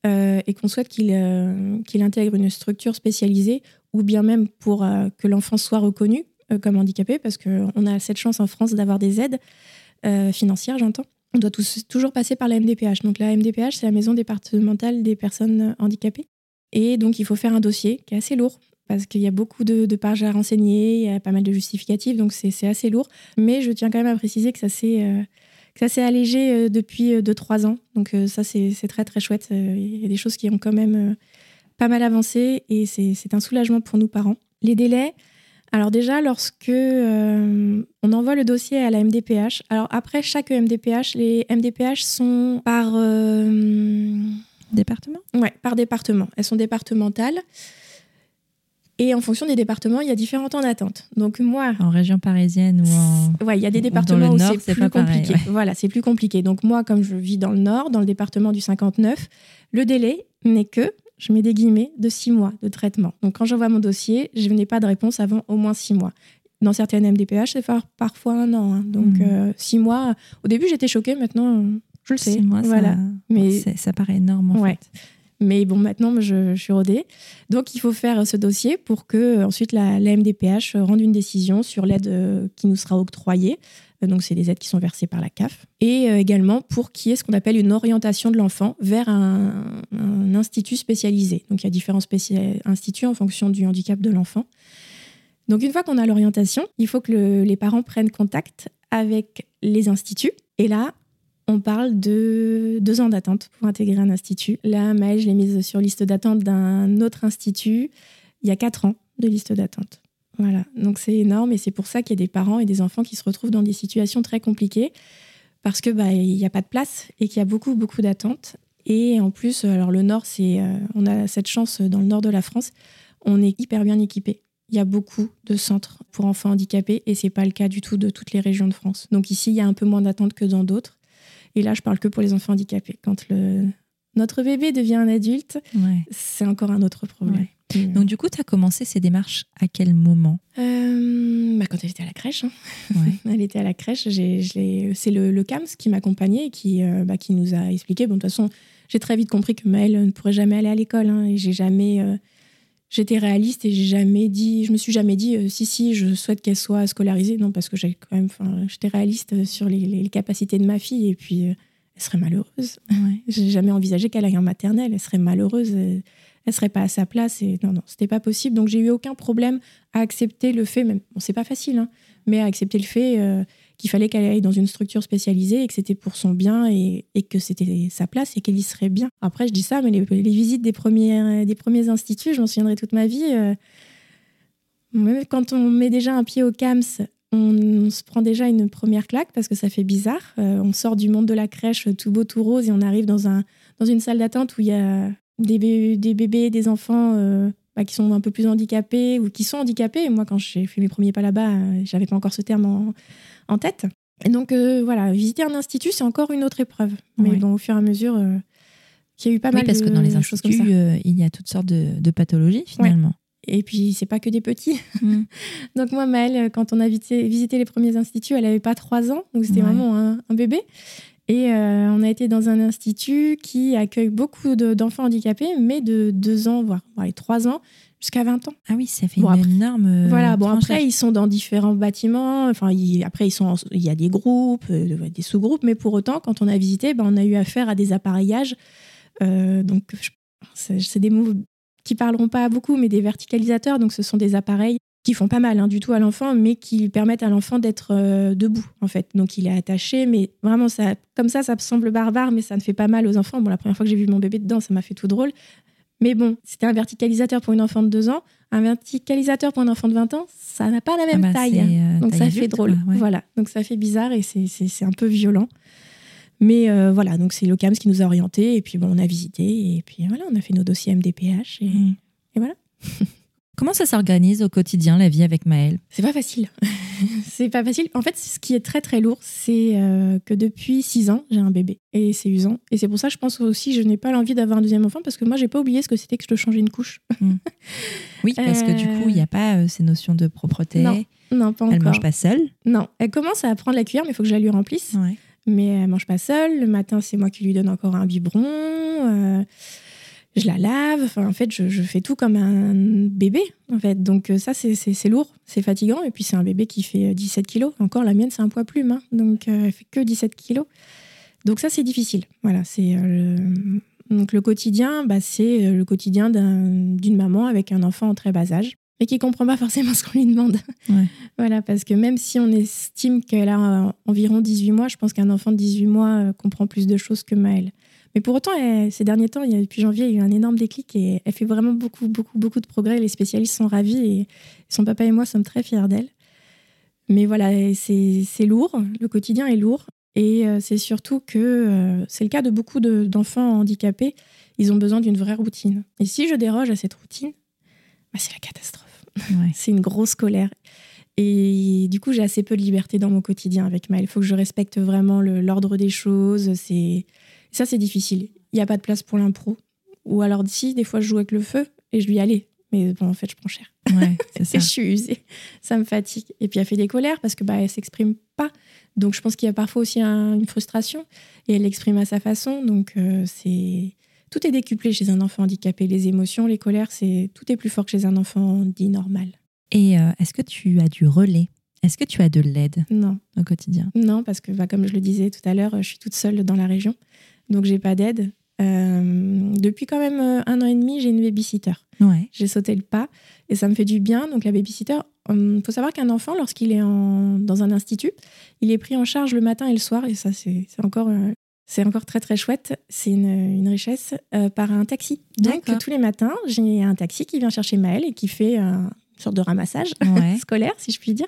euh, et qu'on souhaite qu'il euh, intègre une structure spécialisée, ou bien même pour euh, que l'enfant soit reconnu comme handicapé, parce qu'on a cette chance en France d'avoir des aides financières, j'entends, on doit toujours passer par la MDPH. Donc la MDPH, c'est la maison départementale des personnes handicapées. Et donc il faut faire un dossier qui est assez lourd parce qu'il y a beaucoup de, de, pages à renseigner, il y a pas mal de justificatifs, donc c'est assez lourd. Mais je tiens quand même à préciser que ça s'est ça s'est allégé euh, depuis 2-3 euh, ans. Donc euh, ça, c'est très très chouette. Il y a des choses qui ont quand même pas mal avancé et c'est un soulagement pour nous parents. Les délais, alors déjà, lorsque on envoie le dossier à la MDPH, alors après chaque MDPH, les MDPH sont par... département? Ouais, par département. Elles sont départementales. Et en fonction des départements, il y a différents temps d'attente. Donc moi, en région parisienne ou en ouais, il y a des départements où c'est plus compliqué. Voilà, c'est plus compliqué. Donc moi, comme je vis dans le Nord, dans le département du 59, le délai n'est que je mets des guillemets, de six mois de traitement. Donc quand j'envoie mon dossier, je n'ai pas de réponse avant au moins six mois. Dans certaines MDPH, c'est parfois un an. hein. Donc Mhm. euh, six mois, au début j'étais choquée, maintenant je le sais. Six mois, voilà. ça, Mais- ça paraît énorme en Ouais. fait. Mais bon, maintenant, je, suis rodée. Donc, il faut faire ce dossier pour que euh, ensuite la, MDPH rende une décision sur l'aide euh, qui nous sera octroyée. Euh, Donc, c'est des aides qui sont versées par la CAF. Et également pour qu'il y ait ce qu'on appelle une orientation de l'enfant vers un, institut spécialisé. Donc, il y a différents instituts en fonction du handicap de l'enfant. Donc, une fois qu'on a l'orientation, il faut que le- les parents prennent contact avec les instituts. Et là, on parle de deux ans d'attente pour intégrer un institut. Là, Maëlle, je l'ai mise sur liste d'attente d'un autre institut. Il y a quatre ans de liste d'attente. Voilà, donc c'est énorme et c'est pour ça qu'il y a des parents et des enfants qui se retrouvent dans des situations très compliquées parce que bah n'y a pas de place et qu'il y a beaucoup beaucoup d'attentes. Et en plus, alors le Nord, c'est euh, on a cette chance dans le Nord de la France, on est hyper bien équipé. Il y a beaucoup de centres pour enfants handicapés et c'est pas le cas du tout de toutes les régions de France. Donc ici, il y a un peu moins d'attente que dans d'autres. Et là, je parle que pour les enfants handicapés. Quand le... notre bébé devient un adulte, Ouais. c'est encore un autre problème. Euh, Donc du coup, tu as commencé ces démarches à quel moment euh, bah, quand elle était à la crèche. hein. Ouais. Elle était à la crèche. C'est le, le CAMS qui m'accompagnait et qui, euh, bah, qui nous a expliqué. Bon, de toute façon, j'ai très vite compris que Maëlle ne pourrait jamais aller à l'école. hein, et j'ai jamais. euh, J'étais réaliste et j'ai jamais dit, je me suis jamais dit, euh, si, si, je souhaite qu'elle soit scolarisée. Non, parce que j'ai quand même, j'étais réaliste sur les, les- les capacités de ma fille et puis euh, elle serait malheureuse. Ouais. J'ai jamais envisagé qu'elle aille en maternelle. Elle serait malheureuse. Elle, elle serait pas à sa place. Et non, non, c'était pas possible. Donc j'ai eu aucun problème à accepter le fait, même, bon, c'est pas facile, hein, mais à accepter le fait euh, qu'il fallait qu'elle aille dans une structure spécialisée et que c'était pour son bien et, que c'était sa place et qu'elle y serait bien. Après, je dis ça, mais les, visites des premiers, des premiers instituts, je m'en souviendrai toute ma vie. euh, même quand on met déjà un pied au CAMS, on, se prend déjà une première claque parce que ça fait bizarre. Euh, on sort du monde de la crèche tout beau, tout rose et on arrive dans, un, dans une salle d'attente où il y a des, des bébés, des enfants euh, bah, qui sont un peu plus handicapés ou qui sont handicapés. Moi, quand j'ai fait mes premiers pas là-bas, euh, j'avais pas encore ce terme en, en tête. Et donc, euh, voilà, visiter un institut, c'est encore une autre épreuve. Mais Ouais. bon, au fur et à mesure, euh, il y a eu pas Oui, mal parce de que dans les choses instituts, euh, il y a toutes sortes de, de pathologies finalement. Et puis, c'est pas que des petits. Mm. Donc moi, Maëlle, quand on a visité, visité les premiers instituts, elle avait pas trois ans, donc c'était Ouais. vraiment un, un bébé. Et euh, on a été dans un institut qui accueille beaucoup de- d'enfants handicapés, mais de deux ans, voire voire les trois ans, jusqu'à 20 ans. Ah oui, ça fait Bon, une après- énorme. euh, voilà, bon après, ils sont dans différents bâtiments, enfin, ils- après, ils sont en- il y a des groupes, euh, des sous-groupes, mais pour autant, quand on a visité, ben, on a eu affaire à des appareillages. euh, donc, c'est des mots qui parleront pas beaucoup, mais des verticalisateurs, donc ce sont des appareils qui font pas mal hein, du tout à l'enfant, mais qui permettent à l'enfant d'être euh, debout, en fait. Donc, il est attaché, mais vraiment, ça, comme ça, ça semble barbare, mais ça ne fait pas mal aux enfants. Bon, la première fois que j'ai vu mon bébé dedans, ça m'a fait tout drôle. Mais bon, c'était un verticalisateur pour une enfant de 2 ans. Un verticalisateur pour un enfant de 20 ans, ça n'a pas la Ah même bah, taille. c'est, euh, Donc taille ça adulte, fait drôle. ouais. Voilà. Donc ça fait bizarre et c'est- un peu violent. Mais euh, voilà, donc c'est l'OCAMS qui nous a orientés et puis bon, on a visité et puis voilà, on a fait nos dossiers MDPH et Mm. et voilà. Comment ça s'organise au quotidien la vie avec Maëlle? C'est pas facile. c'est pas facile. En fait, ce qui est très très lourd, c'est euh, que depuis 6 ans, j'ai un bébé et c'est usant. Et c'est pour ça, que je pense aussi, je n'ai pas l'envie d'avoir un deuxième enfant parce que moi, j'ai pas oublié ce que c'était que je te changeais une couche. Oui, parce que du Euh, coup, il n'y a pas euh, ces notions de propreté. Non, Non, pas Elle encore. mange pas seule. Non, elle commence à apprendre la cuillère, mais il faut que je la lui remplisse. Ouais. mais elle mange pas seule. Le matin, c'est moi qui lui donne encore un biberon. euh, je la lave. Enfin, en fait, je, je fais tout comme un bébé. En fait, donc euh, ça, c'est- lourd, c'est fatigant. Et puis c'est un bébé qui fait euh, 17 kilos. Encore la mienne, c'est un poids plume, hein. donc euh, elle fait que 17 kilos. Donc ça, c'est difficile. Voilà, c'est euh, le... donc le quotidien, bah, c'est euh, le quotidien d'un- d'une maman avec un enfant en très bas âge. Mais qui comprend pas forcément ce qu'on lui demande. Ouais. Voilà, parce que même si on estime qu'elle a euh, environ 18 mois, je pense qu'un enfant de 18 mois euh, comprend plus de choses que Maëlle. Mais pour autant, elle- ces derniers temps, il y a- depuis janvier, il y a eu un énorme déclic et elle fait vraiment beaucoup, beaucoup, beaucoup de progrès. Les spécialistes sont ravis et son papa et moi sommes très fiers d'elle. Mais voilà, c'est lourd, le quotidien est lourd. Et euh, c'est surtout que euh, c'est le cas de beaucoup de- d'enfants handicapés, ils ont besoin d'une vraie routine. Et si je déroge à cette routine, bah, c'est la catastrophe. Ouais. C'est une grosse colère. Et du coup, j'ai assez peu de liberté dans mon quotidien avec Maëlle. Il faut que je respecte vraiment l'ordre des choses. C'est Ça, c'est difficile. Il n'y a pas de place pour l'impro. ou alors si, des fois, je joue avec le feu et je lui allais. Mais bon, en fait, je prends cher. Ouais, c'est ça. Et je suis usée. Ça me fatigue. Et puis, elle fait des colères parce que bah, elle s'exprime pas. Donc, je pense qu'il y a parfois aussi un- une frustration. Et elle l'exprime à sa façon. Donc, euh, c'est. Tout est décuplé chez un enfant handicapé. Les émotions, les colères, c'est tout est plus fort que chez un enfant dit normal. Et euh, est-ce que tu as du relais? Est-ce que tu as de l'aide Non, au quotidien? Non, parce que bah, comme je le disais tout à l'heure, je suis toute seule dans la région. Donc, j'ai pas d'aide. Euh, depuis quand même euh, un an et demi, j'ai une babysitter. Ouais. j'ai sauté le pas et ça me fait du bien. Donc la babysitter, il faut savoir qu'un enfant, lorsqu'il est en- dans un institut, il est pris en charge le matin et le soir et ça c'est encore, euh, c'est encore très très chouette. C'est une, une richesse euh, par un taxi. Donc tous les matins, j'ai un taxi qui vient chercher Maëlle et qui fait un- sorte de ramassage Ouais. scolaire, si je puis dire,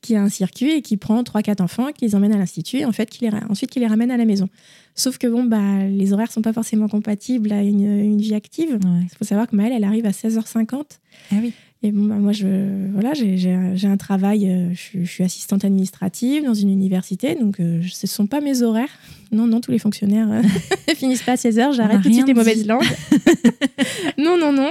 qui a un circuit et qui prend 3-4 enfants, qui les emmène à l'institut et en fait, qui les, ensuite qui les ramène à la maison. Sauf que bon, bah, les horaires sont pas forcément compatibles à une, une vie active. Ouais. Il faut savoir que Maëlle, elle arrive à 16h50. Ah oui. Et bon, bah, moi, je, voilà, j'ai, j'ai un- un travail, euh, je, suis- je suis assistante administrative dans une université, donc euh, ce ne sont pas mes horaires. Non, non, tous les fonctionnaires euh, finissent pas à 16h, On j'arrête tout de suite les mauvaises langues. non, non, non.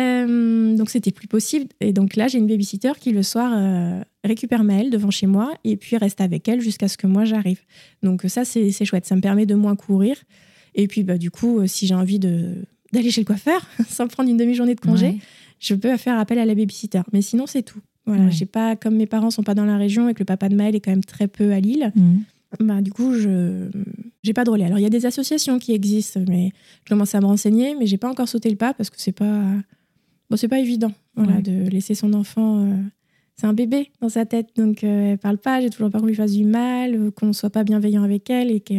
Euh, donc c'était plus possible. Et donc là, j'ai une babysitter qui, le soir, euh, récupère Maëlle devant chez moi et puis reste avec elle jusqu'à ce que moi j'arrive. Donc ça, c'est, c'est chouette. Ça me permet de moins courir. Et puis, bah, du coup, si j'ai envie de, d'aller chez le coiffeur sans prendre une demi-journée de congé, Ouais. Je peux faire appel à la babysitter. Mais sinon, c'est tout. Voilà, Ouais. j'ai pas, comme mes parents sont pas dans la région et que le papa de Maëlle est quand même très peu à Lille, bah, du coup, je j'ai pas de relais. Alors, il y a des associations qui existent, mais je commence à me renseigner, mais j'ai pas encore sauté le pas parce que c'est pas, bon, c'est pas évident voilà, Ouais. de laisser son enfant. euh, C'est un bébé dans sa tête, donc euh, elle parle pas. J'ai toujours peur qu'on lui fasse du mal, qu'on soit pas bienveillant avec elle et que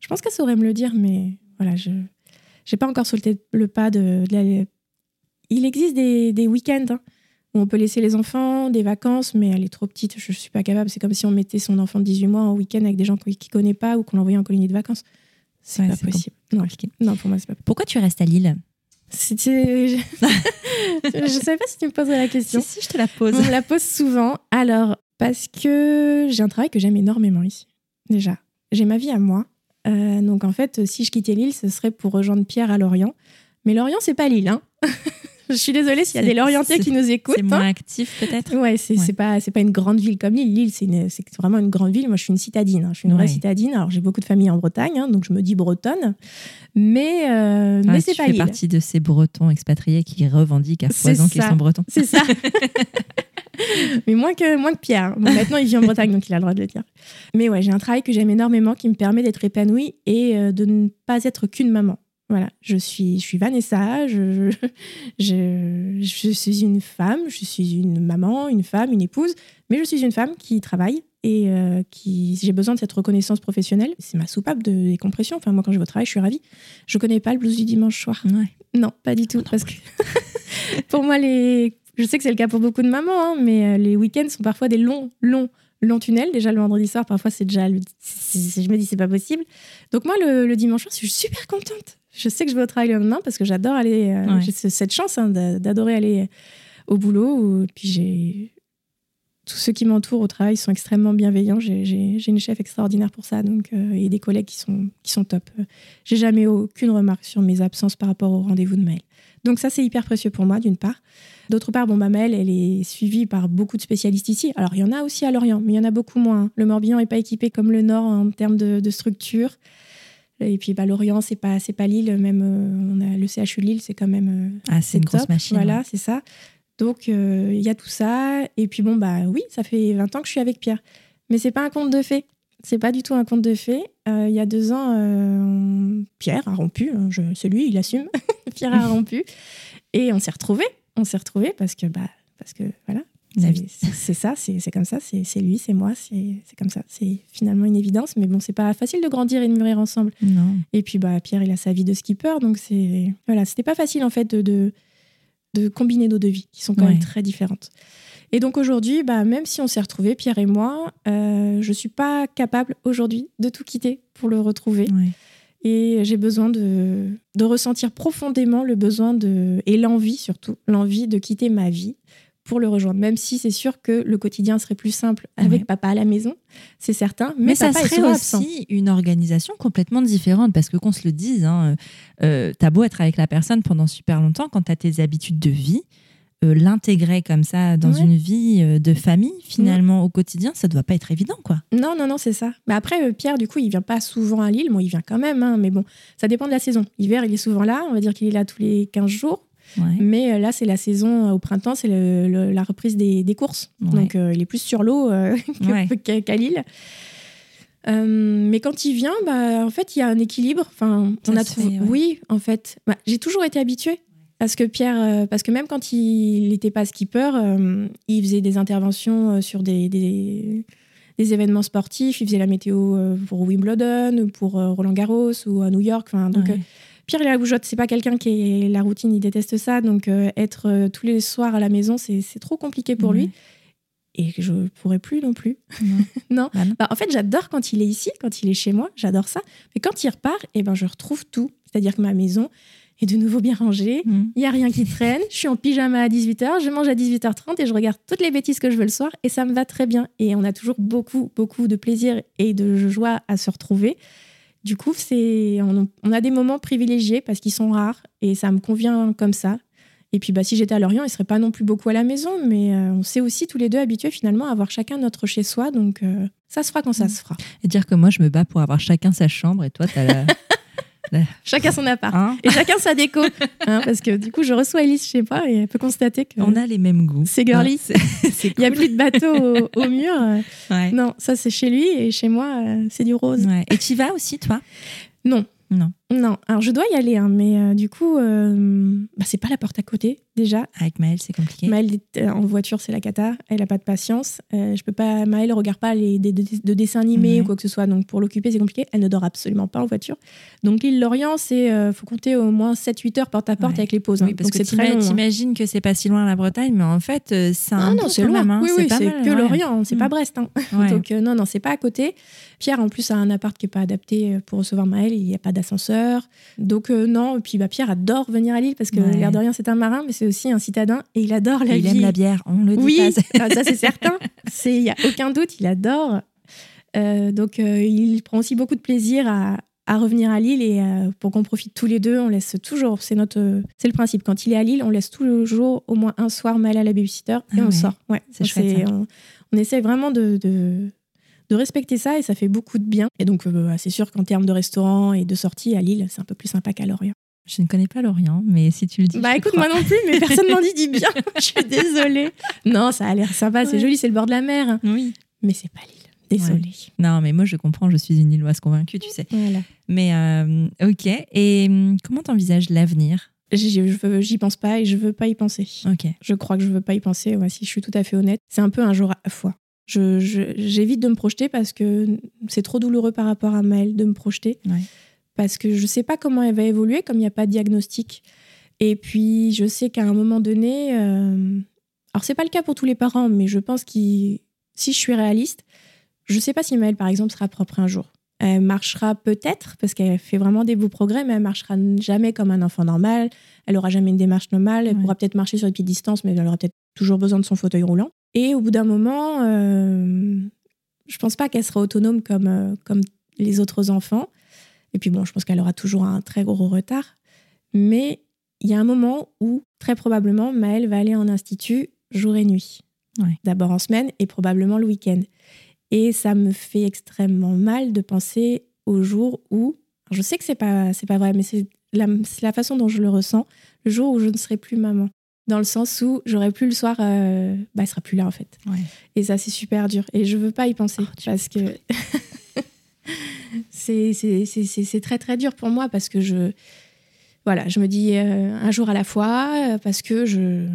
je pense qu'elle saurait me le dire, mais voilà, je j'ai pas encore sauté le pas de, de la- Il existe des, des week-ends hein, où on peut laisser les enfants, des vacances, mais elle est trop petite, je suis pas capable. C'est comme si on mettait son enfant de 18 mois en week-end avec des gens qu'il ne connaît pas ou qu'on l'envoyait en colonie de vacances. C'est Ouais, pas possible. Non, pour moi, c'est pas possible. Pourquoi tu restes à Lille? C'était- Je... je savais pas si tu me poserais la question. Si, si, je te la pose. On me la pose souvent. Alors, parce que j'ai un travail que j'aime énormément ici. Déjà, j'ai ma vie à moi. Euh, donc, en fait, si je quittais Lille, ce serait pour rejoindre Pierre à Lorient. Mais Lorient, c'est pas Lille. Hein. je suis désolée s'il y a des Lorientais qui nous écoutent. C'est hein. moins actif peut-être Ouais, c'est Ouais. pas c'est pas une grande ville comme Lille. Lille, c'est vraiment une grande ville. Moi, je suis une citadine. hein. Je suis une vraie citadine. Alors, j'ai beaucoup de familles en Bretagne, hein, donc je me dis bretonne. Mais euh, Ah, mais c'est tu pas fais Lille. partie de ces Bretons expatriés qui revendiquent à foison qu'ils sont Bretons. C'est ça. mais moins que, moins que Pierre. Bon, maintenant, il vit en Bretagne, donc il a le droit de le dire. Mais ouais, j'ai un travail que j'aime énormément qui me permet d'être épanouie et euh, de ne pas être qu'une maman. Voilà, je suis, je suis Vanessa, je, je, je, suis une femme, je suis une maman, une femme, une épouse, mais je suis une femme qui travaille et euh, qui j'ai besoin de cette reconnaissance professionnelle. C'est ma soupape de décompression. Enfin, moi, quand je vais au travail, je suis ravie. Je connais pas le blues du dimanche soir. Ouais. Non, pas du tout. Parce que pour moi, les... je sais que c'est le cas pour beaucoup de mamans, hein, mais euh, les week-ends sont parfois des longs, longs, longs tunnels. Déjà, le vendredi soir, parfois, c'est déjà. le- Je me dis, c'est pas possible. Donc, moi, le, le dimanche soir, je suis super contente. Je sais que je vais au travail le lendemain parce que j'adore aller. euh, Ouais. J'ai ce- cette chance hein, d'a- d'adorer aller au boulot. où- puis, j'ai. Tous ceux qui m'entourent au travail sont extrêmement bienveillants. J'ai- une chef extraordinaire pour ça donc, euh, et des collègues qui sont, qui sont top. Euh, J'ai jamais aucune remarque sur mes absences par rapport au rendez-vous de mail. Donc ça, c'est hyper précieux pour moi, d'une part. D'autre part, bon, ma Maëlle, elle est suivie par beaucoup de spécialistes ici. Alors, il y en a aussi à Lorient, mais il y en a beaucoup moins. Le Morbihan n'est pas équipé comme le Nord en termes de, de structure. Et puis, bah, Lorient, c'est pas, c'est pas Lille. Même, euh, on a le CHU de Lille, c'est quand même... euh, Ah, c'est une grosse top. machine. Voilà, ouais. c'est ça. Donc, euh, il y a tout ça. Et puis, bon, bah oui, ça fait 20 ans que je suis avec Pierre. Mais c'est pas un conte de fées. C'est pas du tout un conte de fées. Il y a deux ans, on- Pierre a rompu. hein, je- c'est lui, il assume. Pierre a rompu. Et on s'est retrouvés. On s'est retrouvés parce que, bah, parce que voilà. C'est- ça, c'est comme ça, c'est lui, c'est moi, c'est c'est comme ça. C'est finalement une évidence, mais bon, c'est pas facile de grandir et de mûrir ensemble. Non. Et puis bah Pierre, il a sa vie de skipper, donc c'est voilà, c'était pas facile en fait de, de de combiner nos deux vies qui sont quand Ouais. même très différentes. Et donc aujourd'hui, bah même si on s'est retrouvés, Pierre et moi, euh, je suis pas capable aujourd'hui de tout quitter pour le retrouver. Ouais. Et j'ai besoin de, de ressentir profondément le besoin de et l'envie surtout, l'envie de quitter ma vie pour le rejoindre. Même si c'est sûr que le quotidien serait plus simple avec Ouais. papa à la maison, c'est certain. Mais, Mais, ça papa serait aussi absent. une organisation complètement différente parce que qu'on se le dise, hein, euh, t'as beau être avec la personne pendant super longtemps, quand t'as tes habitudes de vie, euh, l'intégrer comme ça dans Ouais. une vie euh, de famille, finalement, au quotidien, ça doit pas être évident, quoi. Non, non, non, c'est ça. Mais après, euh, Pierre, du coup, il vient pas souvent à Lille. Bon, il vient quand même, hein, mais bon, ça dépend de la saison. Hiver, il est souvent là. On va dire qu'il est là tous les 15 jours. Ouais. Mais euh, là, c'est la saison euh, au printemps, c'est la reprise des, des courses. Ouais. Donc, euh, il est plus sur l'eau euh, Ouais. qu'à Lille. Euh, mais quand il vient, bah, en fait, il y a un équilibre. Enfin, Ça on a trouvé- fait. Oui, en fait, Bah, j'ai toujours été habituée. Parce que Pierre, parce que même quand il n'était pas skipper, il faisait des interventions sur des, des, des événements sportifs. Il faisait la météo pour Wimbledon, pour Roland Garros ou à New York. Enfin, donc, Ouais. A la bougeotte. C'est pas quelqu'un qui est la routine, il déteste ça. Donc, euh, être euh, tous les soirs à la maison, c'est trop compliqué pour lui. Et je pourrais plus non plus. Non. non. Bah non. Bah, en fait, j'adore quand il est ici, quand il est chez moi. J'adore ça. Mais quand il repart, eh ben, je retrouve tout. C'est-à-dire que ma maison est de nouveau bien rangée. Mhm. Il n'y a rien qui traîne. Je suis en pyjama à 18h. Je mange à 18h30 et je regarde toutes les bêtises que je veux le soir. Et ça me va très bien. Et on a toujours beaucoup, beaucoup de plaisir et de joie à se retrouver. Du coup, c'est on, on a des moments privilégiés parce qu'ils sont rares et ça me convient comme ça. Et puis, bah, si j'étais à Lorient, il serait pas non plus beaucoup à la maison, mais euh, on s'est aussi tous les deux habitués finalement à avoir chacun notre chez soi. Donc, euh, ça se fera quand ça Mm. se fera. Et dire que moi, je me bats pour avoir chacun sa chambre et toi, t'as la. Chacun son appart. Hein Et chacun sa déco. Hein, parce que du coup, je reçois Elise chez moi et elle peut constater que On a les mêmes goûts. C'est girly. Ouais, il n'y a plus de bateau au, au mur. Ouais. Non, ça c'est chez lui et chez moi, euh, c'est du rose. Ouais. Et tu vas aussi, toi? Non. Non. Non, alors je dois y aller, hein, mais euh, du coup, euh, bah, c'est pas la porte à côté déjà. Avec Maëlle, c'est compliqué. Maëlle est- euh, en voiture, c'est la cata. Elle a pas de patience. Euh, je peux pas. Maëlle regarde pas les de dessins animés ou quoi que ce soit. Donc pour l'occuper, c'est compliqué. Elle ne dort absolument pas en voiture. Donc l'île Lorient, c'est faut compter au moins 7-8 heures porte à porte Ouais. avec les pauses. Oui, hein. parce Donc que hein. t'imagines que c'est pas si loin la Bretagne, mais en fait, c'est un Ah non, bon c'est loin. hein. Oui, oui, c'est mal, que ouais. Lorient, c'est Mm. pas Brest. hein. Ouais. Donc non, non, c'est pas à côté. Pierre, en plus, a un appart qui est pas adapté pour recevoir Maëlle. Il n'y a pas d'ascenseur. Donc euh, non. Et puis bah, Pierre adore venir à Lille parce que Ouais. l'air de rien, c'est un marin, mais c'est aussi un citadin et il adore la Et il aime la bière, on le dit Oui, pas. ah, ça c'est certain. Il y a aucun doute, il adore. Euh, donc euh, il prend aussi beaucoup de plaisir à, à revenir à Lille et euh, pour qu'on profite tous les deux, on laisse toujours. C'est notre, euh, c'est le principe. Quand il est à Lille, on laisse toujours au moins un soir Maëlle à la babysitter et Ah on ouais. sort. Ouais, C'est chouette, ça. On, on essaie vraiment de, de de respecter ça et ça fait beaucoup de bien. Et donc, euh, c'est sûr qu'en termes de restaurant et de sortie à Lille, c'est un peu plus sympa qu'à Lorient. Je ne connais pas Lorient, mais si tu le dis. Bah écoute, crois. moi non plus, mais personne m'en dit du bien. Je suis désolée. Non, ça a l'air sympa, c'est joli, c'est le bord de la mer. Oui. Mais c'est pas Lille. Désolée. Non, mais moi, je comprends, je suis une Illoise convaincue, tu sais. Voilà. Mais euh, ok. Et hum, comment t'envisages l'avenir? J'y pense pas et je veux pas y penser. Ok. Je crois que je veux pas y penser, ouais, si je suis tout à fait honnête. C'est un peu un jour à la fois. Je- je- J'évite de me projeter parce que c'est trop douloureux par rapport à Maëlle de me projeter. Ouais. Parce que je sais pas comment elle va évoluer, comme il n'y a pas de diagnostic. Et puis, je sais qu'à un moment donné. euh, Alors, c'est pas le cas pour tous les parents, mais je pense que si je suis réaliste, je sais pas si Maëlle, par exemple, sera propre un jour. Elle marchera peut-être, parce qu'elle fait vraiment des beaux progrès, mais elle marchera jamais comme un enfant normal. Elle aura jamais une démarche normale. Elle Ouais. pourra peut-être marcher sur des petites distances, mais elle aura peut-être toujours besoin de son fauteuil roulant. Et au bout d'un moment, euh, je pense pas qu'elle sera autonome comme, euh, comme les autres enfants. Et puis bon, je pense qu'elle aura toujours un très gros retard. Mais il y a un moment où, très probablement, Maëlle va aller en institut jour et nuit. Ouais. D'abord en semaine et probablement le week-end. Et ça me fait extrêmement mal de penser au jour où, je sais que c'est pas c'est pas vrai, mais c'est la, c'est la façon dont je le ressens, le jour où je ne serai plus maman. Dans le sens où j'aurai plus le soir, euh, bah, elle sera plus là en fait. Ouais. Et ça, c'est super dur. Et je veux pas y penser Oh, parce que c'est très très dur pour moi parce que je voilà, je me dis euh, un jour à la fois euh, parce que je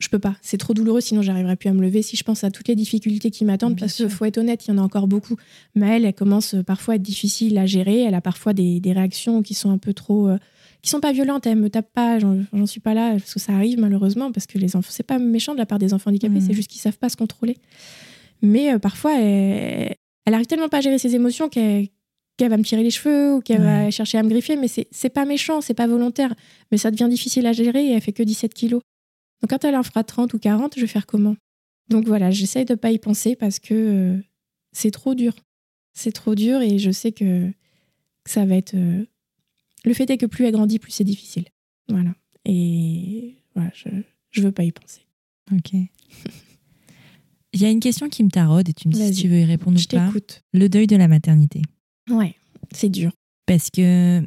je peux pas. C'est trop douloureux, sinon j'arriverai plus à me lever. Si je pense à toutes les difficultés qui m'attendent, parce qu'il faut être honnête, il y en a encore beaucoup. Maëlle, elle commence parfois à être difficile à gérer. Elle a parfois des, des réactions qui sont un peu trop, euh, qui sont pas violentes. Elle me tape pas. J'en suis pas là parce que ça arrive malheureusement parce que les enfants, c'est pas méchant de la part des enfants handicapés, Mhm. c'est juste qu'ils savent pas se contrôler. Mais euh, parfois, elle, elle arrive tellement pas à gérer ses émotions qu'elle va me tirer les cheveux ou qu'elle va chercher à me griffer. Mais c'est c'est pas méchant, c'est pas volontaire. Mais ça devient difficile à gérer et elle fait que 17 kilos. Donc quand elle en fera 30 ou 40, je vais faire comment? Donc voilà, j'essaye de pas y penser parce que euh, c'est trop dur. C'est trop dur et je sais que, que ça va être. euh, Le fait est que plus elle grandit, plus c'est difficile. Voilà. Et voilà, je, je veux pas y penser. Ok. Il y a une question qui me taraude et tu me dis si tu veux y répondre Je ou pas. t'écoute. Le deuil de la maternité. Ouais, c'est dur. Parce que,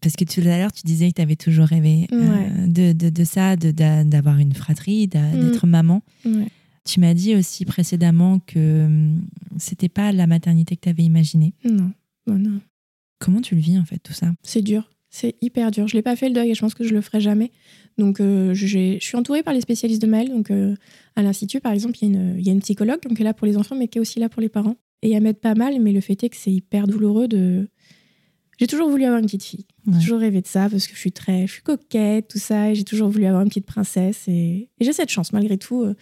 parce que tout à l'heure, tu disais que tu avais toujours rêvé euh, de, de, de ça, de- d'avoir une fratrie, Mm. d'être maman. Ouais. Tu m'as dit aussi précédemment que hum, c'était pas la maternité que tu avais imaginée. Non, non, non. Comment tu le vis en fait, tout ça? C'est dur. C'est hyper dur. Je l'ai pas fait le deuil et je pense que je le ferai jamais. Donc, euh, je suis entourée par les spécialistes de Maël. Donc, euh, à l'Institut, par exemple, il y, a une- il y a une psychologue donc, qui est là pour les enfants, mais qui est aussi là pour les parents. Et elle m'aide pas mal, mais le fait est que c'est hyper douloureux de. J'ai toujours voulu avoir une petite fille. J'ai toujours rêvé de ça parce que je suis très. Je suis coquette, tout ça. Et j'ai toujours voulu avoir une petite princesse. Et, et j'ai cette chance, malgré tout. euh,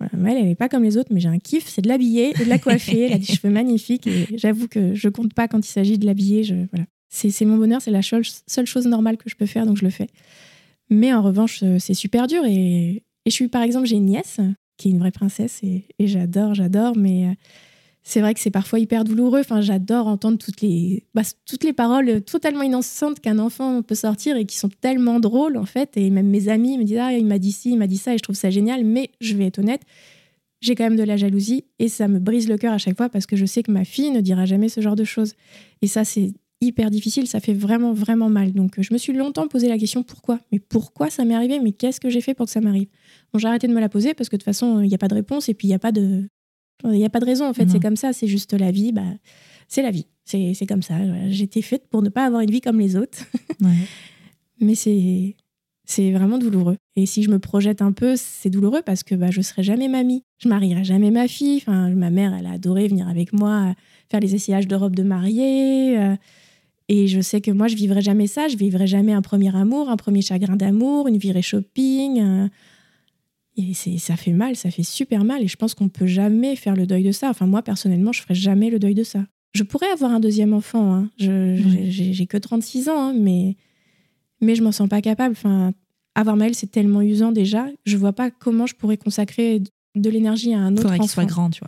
voilà, elle n'est pas comme les autres, mais j'ai un kiff, c'est de l'habiller et de la coiffer. elle a des cheveux magnifiques et j'avoue que je compte pas quand il s'agit de l'habiller. Je, voilà. C'est c'est mon bonheur, c'est la seule, seule chose normale que je peux faire, donc je le fais. Mais en revanche, euh, c'est super dur. Et, et je suis, par exemple, j'ai une nièce qui est une vraie princesse et, et j'adore, j'adore, mais euh, c'est vrai que c'est parfois hyper douloureux. Enfin, j'adore entendre toutes les, bah, toutes les paroles totalement innocentes qu'un enfant peut sortir et qui sont tellement drôles, en fait. Et même mes amis me disent Ah, il m'a dit ci, il m'a dit ça, et je trouve ça génial. Mais je vais être honnête, j'ai quand même de la jalousie et ça me brise le cœur à chaque fois parce que je sais que ma fille ne dira jamais ce genre de choses. Et ça, c'est hyper difficile, ça fait vraiment, vraiment mal. Donc, je me suis longtemps posé la question pourquoi? Mais pourquoi ça m'est arrivé? Mais qu'est-ce que j'ai fait pour que ça m'arrive? J'ai arrêté de me la poser parce que de toute façon, il n'y a pas de réponse et puis il n'y a pas de. Il n'y a pas de raison, en fait, c'est comme ça, c'est juste la vie. Bah, c'est la vie, c'est comme ça. J'étais faite pour ne pas avoir une vie comme les autres. Ouais. Mais c'est c'est vraiment douloureux. Et si je me projette un peu, c'est douloureux parce que bah, je serai jamais mamie. Je marierai jamais ma fille. Enfin, ma mère, elle a adoré venir avec moi euh, faire les essayages de robe de mariée. euh, et je sais que moi, je vivrai jamais ça. Je vivrai jamais un premier amour, un premier chagrin d'amour, une virée shopping. euh, et ça fait mal, ça fait super mal. Et je pense qu'on peut jamais faire le deuil de ça. Enfin, moi, personnellement, je ferai jamais le deuil de ça. Je pourrais avoir un deuxième enfant. hein. J'ai- j'ai que 36 ans, hein, mais, mais je m'en sens pas capable. Enfin, avoir Maël, c'est tellement usant déjà. Je vois pas comment je pourrais consacrer de l'énergie à un autre Faudrait qu'il enfant. soit grand, tu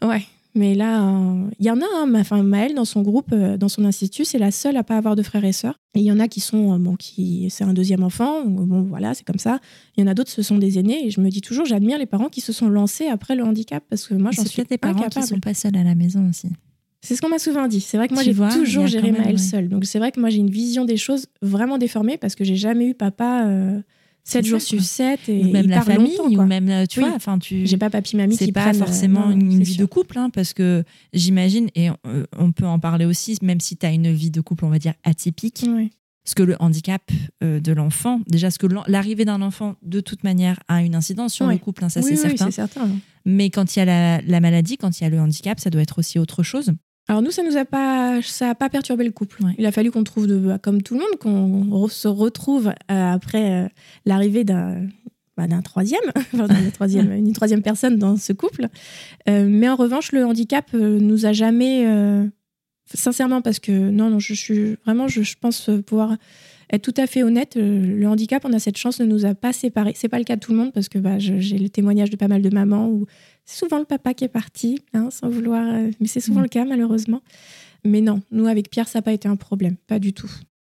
vois. Ouais. Mais là, euh, il y en a, hein, ma- enfin, Maëlle, dans son groupe, euh, dans son institut, c'est la seule à pas avoir de frères et sœurs. Et il y en a qui sont, euh, bon, qui, c'est un deuxième enfant, bon, voilà, c'est comme ça. Il y en a d'autres, ce sont des aînés. Et je me dis toujours, j'admire les parents qui se sont lancés après le handicap, parce que moi, j'en suis des parents incapable. qui sont pas seuls à la maison aussi. C'est ce qu'on m'a souvent dit. C'est vrai que moi, j'ai toujours géré Maëlle ouais. seule. Donc, c'est vrai que moi, j'ai une vision des choses vraiment déformée parce que j'ai jamais eu papa 7 C'est jours sur quoi. 7 et ou même la famille, ou même, euh, tu Oui. vois, enfin, tu. J'ai pas papy mamie c'est qui pas euh, forcément non, une, vie sûr. de couple, hein, parce que j'imagine, et euh, on peut en parler aussi, même si tu as une vie de couple, on va dire, atypique, Ouais. ce que le handicap euh, de l'enfant, déjà, ce que l'arrivée d'un enfant, de toute manière, a une incidence sur le couple, hein, ça oui, c'est oui, certain. certain. Mais quand il y a la, la maladie, quand il y a le handicap, ça doit être aussi autre chose. Alors nous, ça nous a pas, ça a pas perturbé le couple. Ouais. Il a fallu qu'on trouve, de, bah, comme tout le monde, qu'on se retrouve euh, après euh, l'arrivée d'un bah, d'un troisième, enfin, troisième, une troisième personne dans ce couple. Euh, mais en revanche, le handicap nous a jamais, euh, sincèrement, parce que non, non, je suis vraiment, je, je pense pouvoir être tout à fait honnête. le handicap, on a cette chance, ne nous a pas séparés. C'est pas le cas de tout le monde parce que bah, j'ai le témoignage de pas mal de mamans où c'est souvent le papa qui est parti, hein, sans vouloir, euh, mais c'est souvent le cas malheureusement. Mais non, nous avec Pierre, ça n'a pas été un problème, pas du tout.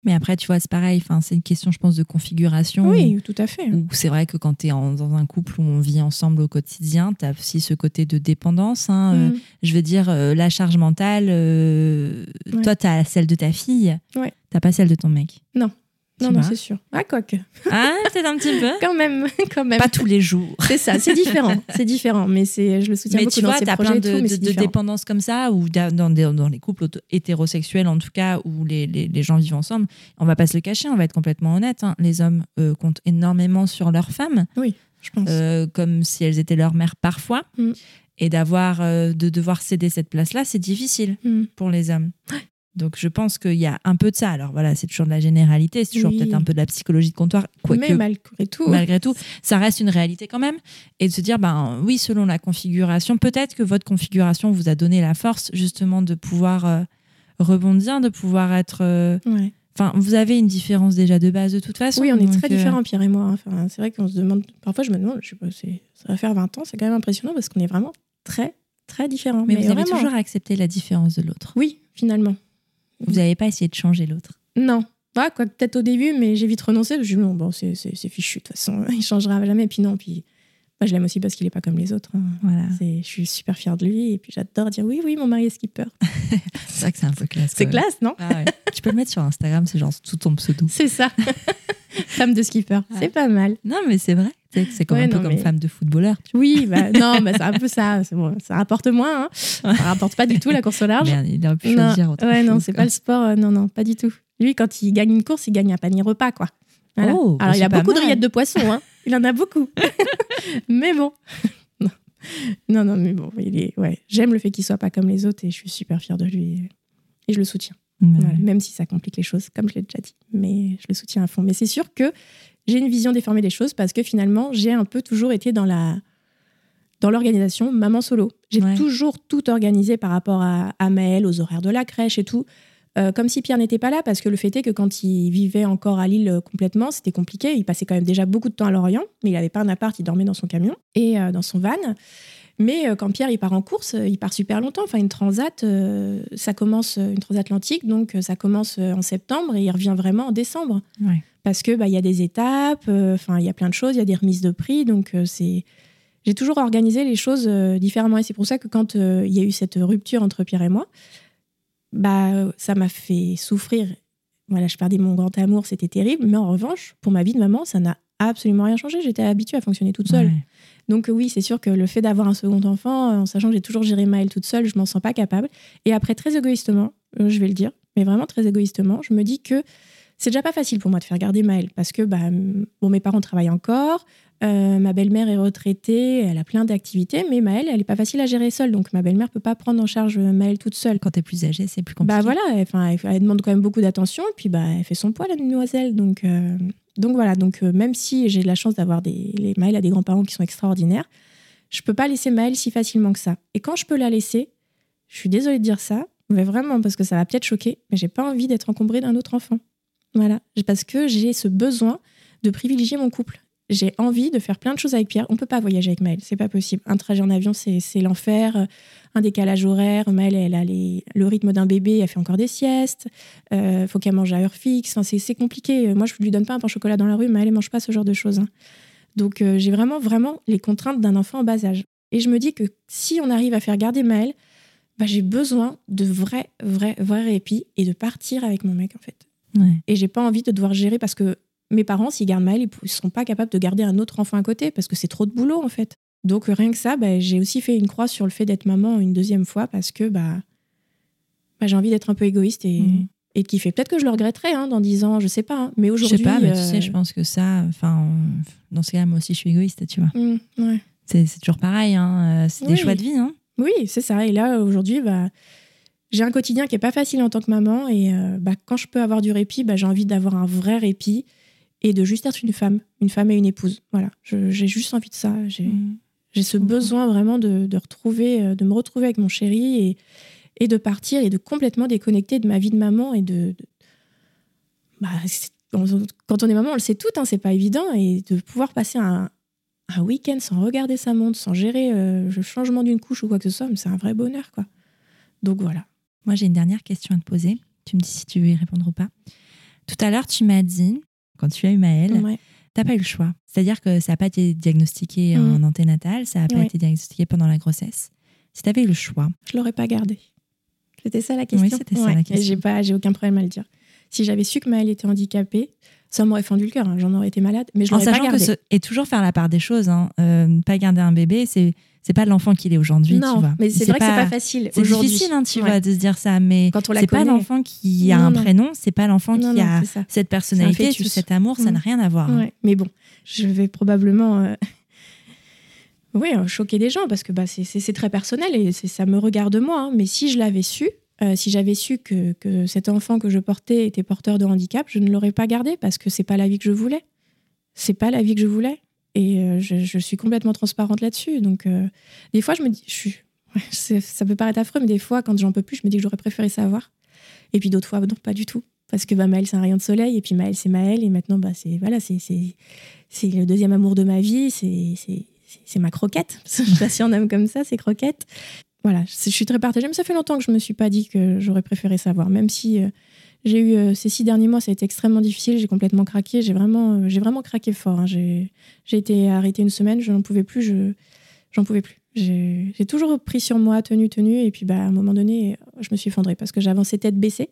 Mais après, tu vois, c'est pareil. C'est une question, je pense, de configuration. Oui, tout à fait. C'est vrai que quand tu es dans un couple où on vit ensemble au quotidien, tu as aussi ce côté de dépendance. hein, euh, Mm. je veux dire, euh, la charge mentale, euh, Ouais. toi, tu as celle de ta fille, Ouais. t'as pas celle de ton mec. Non. Non, non, c'est sûr. Ah, quoique. Ah, peut-être un petit peu. Quand même, quand même. Pas tous les jours. C'est ça, c'est différent. c'est différent, mais c'est, je le soutiens Mais beaucoup tu dans vois, ses tu as projets plein et tout, de, de- de dépendances comme ça, ou da- dans, des- dans les couples hétérosexuels en tout cas, où les, les- les gens vivent ensemble. On va pas se le cacher, on va être complètement honnête. hein, Les hommes euh, comptent énormément sur leurs femmes. Je pense. euh, comme si elles étaient leur mère parfois. Mm. Et d'avoir, euh, de devoir céder cette place-là, c'est difficile Mm. pour les hommes. Donc je pense qu'il y a un peu de ça. Alors voilà, c'est toujours de la généralité, c'est toujours Oui. peut-être un peu de la psychologie de comptoir, mais quoique malgré tout. malgré tout, ça reste une réalité quand même. Et de se dire, ben oui, selon la configuration, peut-être que votre configuration vous a donné la force justement de pouvoir euh, rebondir, de pouvoir être... euh, Ouais. Enfin, vous avez une différence déjà de base de toute façon. Oui, on est très euh, différents, Pierre et moi. Enfin, c'est vrai qu'on se demande. Parfois, je me demande, je sais pas, ça va faire 20 ans, c'est quand même impressionnant parce qu'on est vraiment très, très différents. Mais, vous avez vraiment. toujours accepté la différence de l'autre. Oui, finalement. Vous n'avez pas essayé de changer l'autre. Non. Ouais, quoi, peut-être au début, mais j'ai vite renoncé. Je me suis dit, bon, c'est fichu, de toute façon, il changera jamais. Puis non, puis bah, je l'aime aussi parce qu'il est pas comme les autres. hein. Voilà. Je suis super fière de lui et puis j'adore dire oui, oui, mon mari est skipper. C'est vrai que c'est un peu classe. C'est classe, non? Ah ouais. tu peux le mettre sur Instagram, c'est genre sous ton pseudo. C'est ça. Femme de skipper, c'est pas mal. Non, mais c'est vrai. C'est comme Ouais, un peu non, comme mais- femme de footballeur. Oui, bah, non, bah, c'est un peu ça. Bon, ça rapporte moins. Hein. Ça rapporte pas du tout la course au large. Merde, il aurait pu choisir autre ouais, non, c'est pas le sport. euh, non, non, pas du tout. Lui, quand il gagne une course, il gagne un panier repas, quoi. Voilà. Oh, bah, Alors, il c'est a beaucoup de rillettes de poisson. Hein. Il en a beaucoup. mais bon. non. non, non, mais bon, il est. Ouais, j'aime le fait qu'il soit pas comme les autres et je suis super fière de lui. Et je le soutiens. Voilà, même si ça complique les choses, comme je l'ai déjà dit. Mais je le soutiens à fond. Mais c'est sûr que j'ai une vision déformée des choses parce que finalement, j'ai un peu toujours été dans la dans l'organisation maman solo. J'ai Ouais. toujours tout organisé par rapport à, à Maëlle, aux horaires de la crèche et tout. Euh, comme si Pierre n'était pas là, parce que le fait est que quand il vivait encore à Lille euh, complètement, c'était compliqué. Il passait quand même déjà beaucoup de temps à Lorient, mais il n'avait pas un appart, il dormait dans son camion et euh, dans son van. Mais quand Pierre il part en course, il part super longtemps. Enfin, une transat, ça commence une transatlantique, donc ça commence en septembre et il revient vraiment en décembre Ouais. parce que bah il y a des étapes, enfin il y a plein de choses, il y a des remises de prix, donc c'est j'ai toujours organisé les choses différemment et c'est pour ça que quand il y a eu cette rupture entre Pierre et moi, bah ça m'a fait souffrir. Voilà, je perdais mon grand amour, c'était terrible, mais en revanche, pour ma vie de maman, ça n'a absolument rien changé. J'étais habituée à fonctionner toute seule. Ouais. Donc oui, c'est sûr que le fait d'avoir un second enfant, euh, en sachant que j'ai toujours géré Maëlle toute seule, je m'en sens pas capable. Et après, très égoïstement, euh, je vais le dire, mais vraiment très égoïstement, je me dis que c'est déjà pas facile pour moi de faire garder Maëlle parce que bah, bon, mes parents travaillent encore, euh, ma belle-mère est retraitée, elle a plein d'activités, mais Maëlle, elle est pas facile à gérer seule, donc ma belle-mère peut pas prendre en charge euh, Maëlle toute seule. Quand t'es plus âgé, c'est plus compliqué. Bah voilà, elle, elle, elle demande quand même beaucoup d'attention et puis bah, elle fait son poids la demoiselle. Donc, euh, donc voilà, donc euh, même si j'ai de la chance d'avoir des les Maëlle a des grands-parents qui sont extraordinaires, je peux pas laisser Maëlle si facilement que ça. Et quand je peux la laisser, je suis désolée de dire ça, mais vraiment parce que ça va peut-être choquer, mais j'ai pas envie d'être encombrée d'un autre enfant. Voilà, parce que j'ai ce besoin de privilégier mon couple. J'ai envie de faire plein de choses avec Pierre. On peut pas voyager avec Maëlle, c'est pas possible. Un trajet en avion, c'est c'est l'enfer. Un décalage horaire. Maëlle, elle a les- le rythme d'un bébé, elle fait encore des siestes. Euh, faut qu'elle mange à heure fixe. Enfin, c'est c'est compliqué. Moi, je lui donne pas un pain au chocolat dans la rue, mais elle ne mange pas ce genre de choses. hein. Donc, euh, j'ai vraiment, vraiment les contraintes d'un enfant en bas âge. Et je me dis que si on arrive à faire garder Maëlle, bah, j'ai besoin de vrai, vrai, vrai répit et de partir avec mon mec, en fait. Ouais. Et j'ai pas envie de devoir gérer parce que mes parents, s'ils gardent Maëlle, ils ne seront pas capables de garder un autre enfant à côté parce que c'est trop de boulot, en fait. Donc, euh, rien que ça, bah, j'ai aussi fait une croix sur le fait d'être maman une deuxième fois parce que bah, bah, j'ai envie d'être un peu égoïste et, Mhm. et de kiffer. Peut-être que je le regretterai hein, dans 10 ans, je sais pas. hein. Mais Je aujourd'hui. sais pas, mais tu euh, sais, je pense que ça, enfin, dans ce cas-là, moi aussi, je suis égoïste, tu vois. mm, ouais. C'est toujours pareil, hein. euh, c'est des choix de vie, hein. Oui, c'est ça. Et là, aujourd'hui, bah, j'ai un quotidien qui est pas facile en tant que maman. Et euh, bah, quand je peux avoir du répit, bah, j'ai envie d'avoir un vrai répit et de juste être une femme, une femme et une épouse. Voilà, j'ai juste envie de ça. J'ai j'ai ce comprends. besoin vraiment de, de retrouver, euh, de me retrouver avec mon chéri et, et de partir et de complètement déconnecter de ma vie de maman et de. de- bah, on- quand on est maman, on le sait tout, hein, c'est pas évident et de pouvoir passer un, un week-end sans regarder sa montre, sans gérer euh, le changement d'une couche ou quoi que ce soit, c'est un vrai bonheur, quoi. Donc voilà. Moi, j'ai une dernière question à te poser. Tu me dis si tu veux y répondre ou pas. Tout à l'heure, tu m'as dit, quand tu as eu Maëlle, Ouais. t'as pas eu le choix. C'est-à-dire que ça n'a pas été diagnostiqué en anténatal, ça n'a pas Ouais. été diagnostiqué pendant la grossesse. Si tu avais eu le choix, Je l'aurais pas gardé. C'était ça la question. Oui, c'était ça la question. J'ai aucun problème à le dire. Si j'avais su que Maëlle était handicapée, ça m'aurait fendu le cœur. hein, J'en aurais été malade, mais je en l'aurais pas sachant que gardé. ce, et toujours faire la part des choses, hein, euh, pas garder un bébé, c'est c'est pas l'enfant qu'il est aujourd'hui, non, tu vois. mais c'est vrai que c'est pas facile C'est difficile, hein, tu Ouais. vois, de se dire ça, mais Quand on la c'est pas l'enfant qui a Non, un non. prénom, c'est pas l'enfant qui non, a cette personnalité, tout cet amour, ça n'a rien à voir. hein. Ouais, Mais bon, je vais probablement euh, oui, choquer des gens parce que bah, c'est- très personnel et ça me regarde moi. hein. Mais si je l'avais su, euh, si j'avais su que, que cet enfant que je portais était porteur de handicap, je ne l'aurais pas gardé parce que c'est pas la vie que je voulais. C'est pas la vie que je voulais. Et euh, je, suis complètement transparente là-dessus. Donc, euh, des fois, je me dis, je suis, ça peut paraître affreux, mais des fois, quand j'en peux plus, je me dis que j'aurais préféré savoir. Et puis d'autres fois, non, pas du tout. parce que bah, Maël, c'est un rayon de soleil, et puis Maël, c'est Maël, et maintenant, bah, c'est voilà, c'est le deuxième amour de ma vie, c'est ma croquette. je sais pas si on aime comme ça, c'est croquette. Voilà, je suis très partagée, mais ça fait longtemps que je me suis pas dit que j'aurais préféré savoir, même si euh, j'ai eu euh, ces six derniers mois, ça a été extrêmement difficile, j'ai complètement craqué, j'ai vraiment, euh, j'ai vraiment craqué fort. Hein. J'ai été arrêtée une semaine, je n'en pouvais plus, je j'en pouvais plus. J'ai toujours pris sur moi, tenu, tenu, et puis bah, à un moment donné, je me suis effondrée parce que j'avançais tête baissée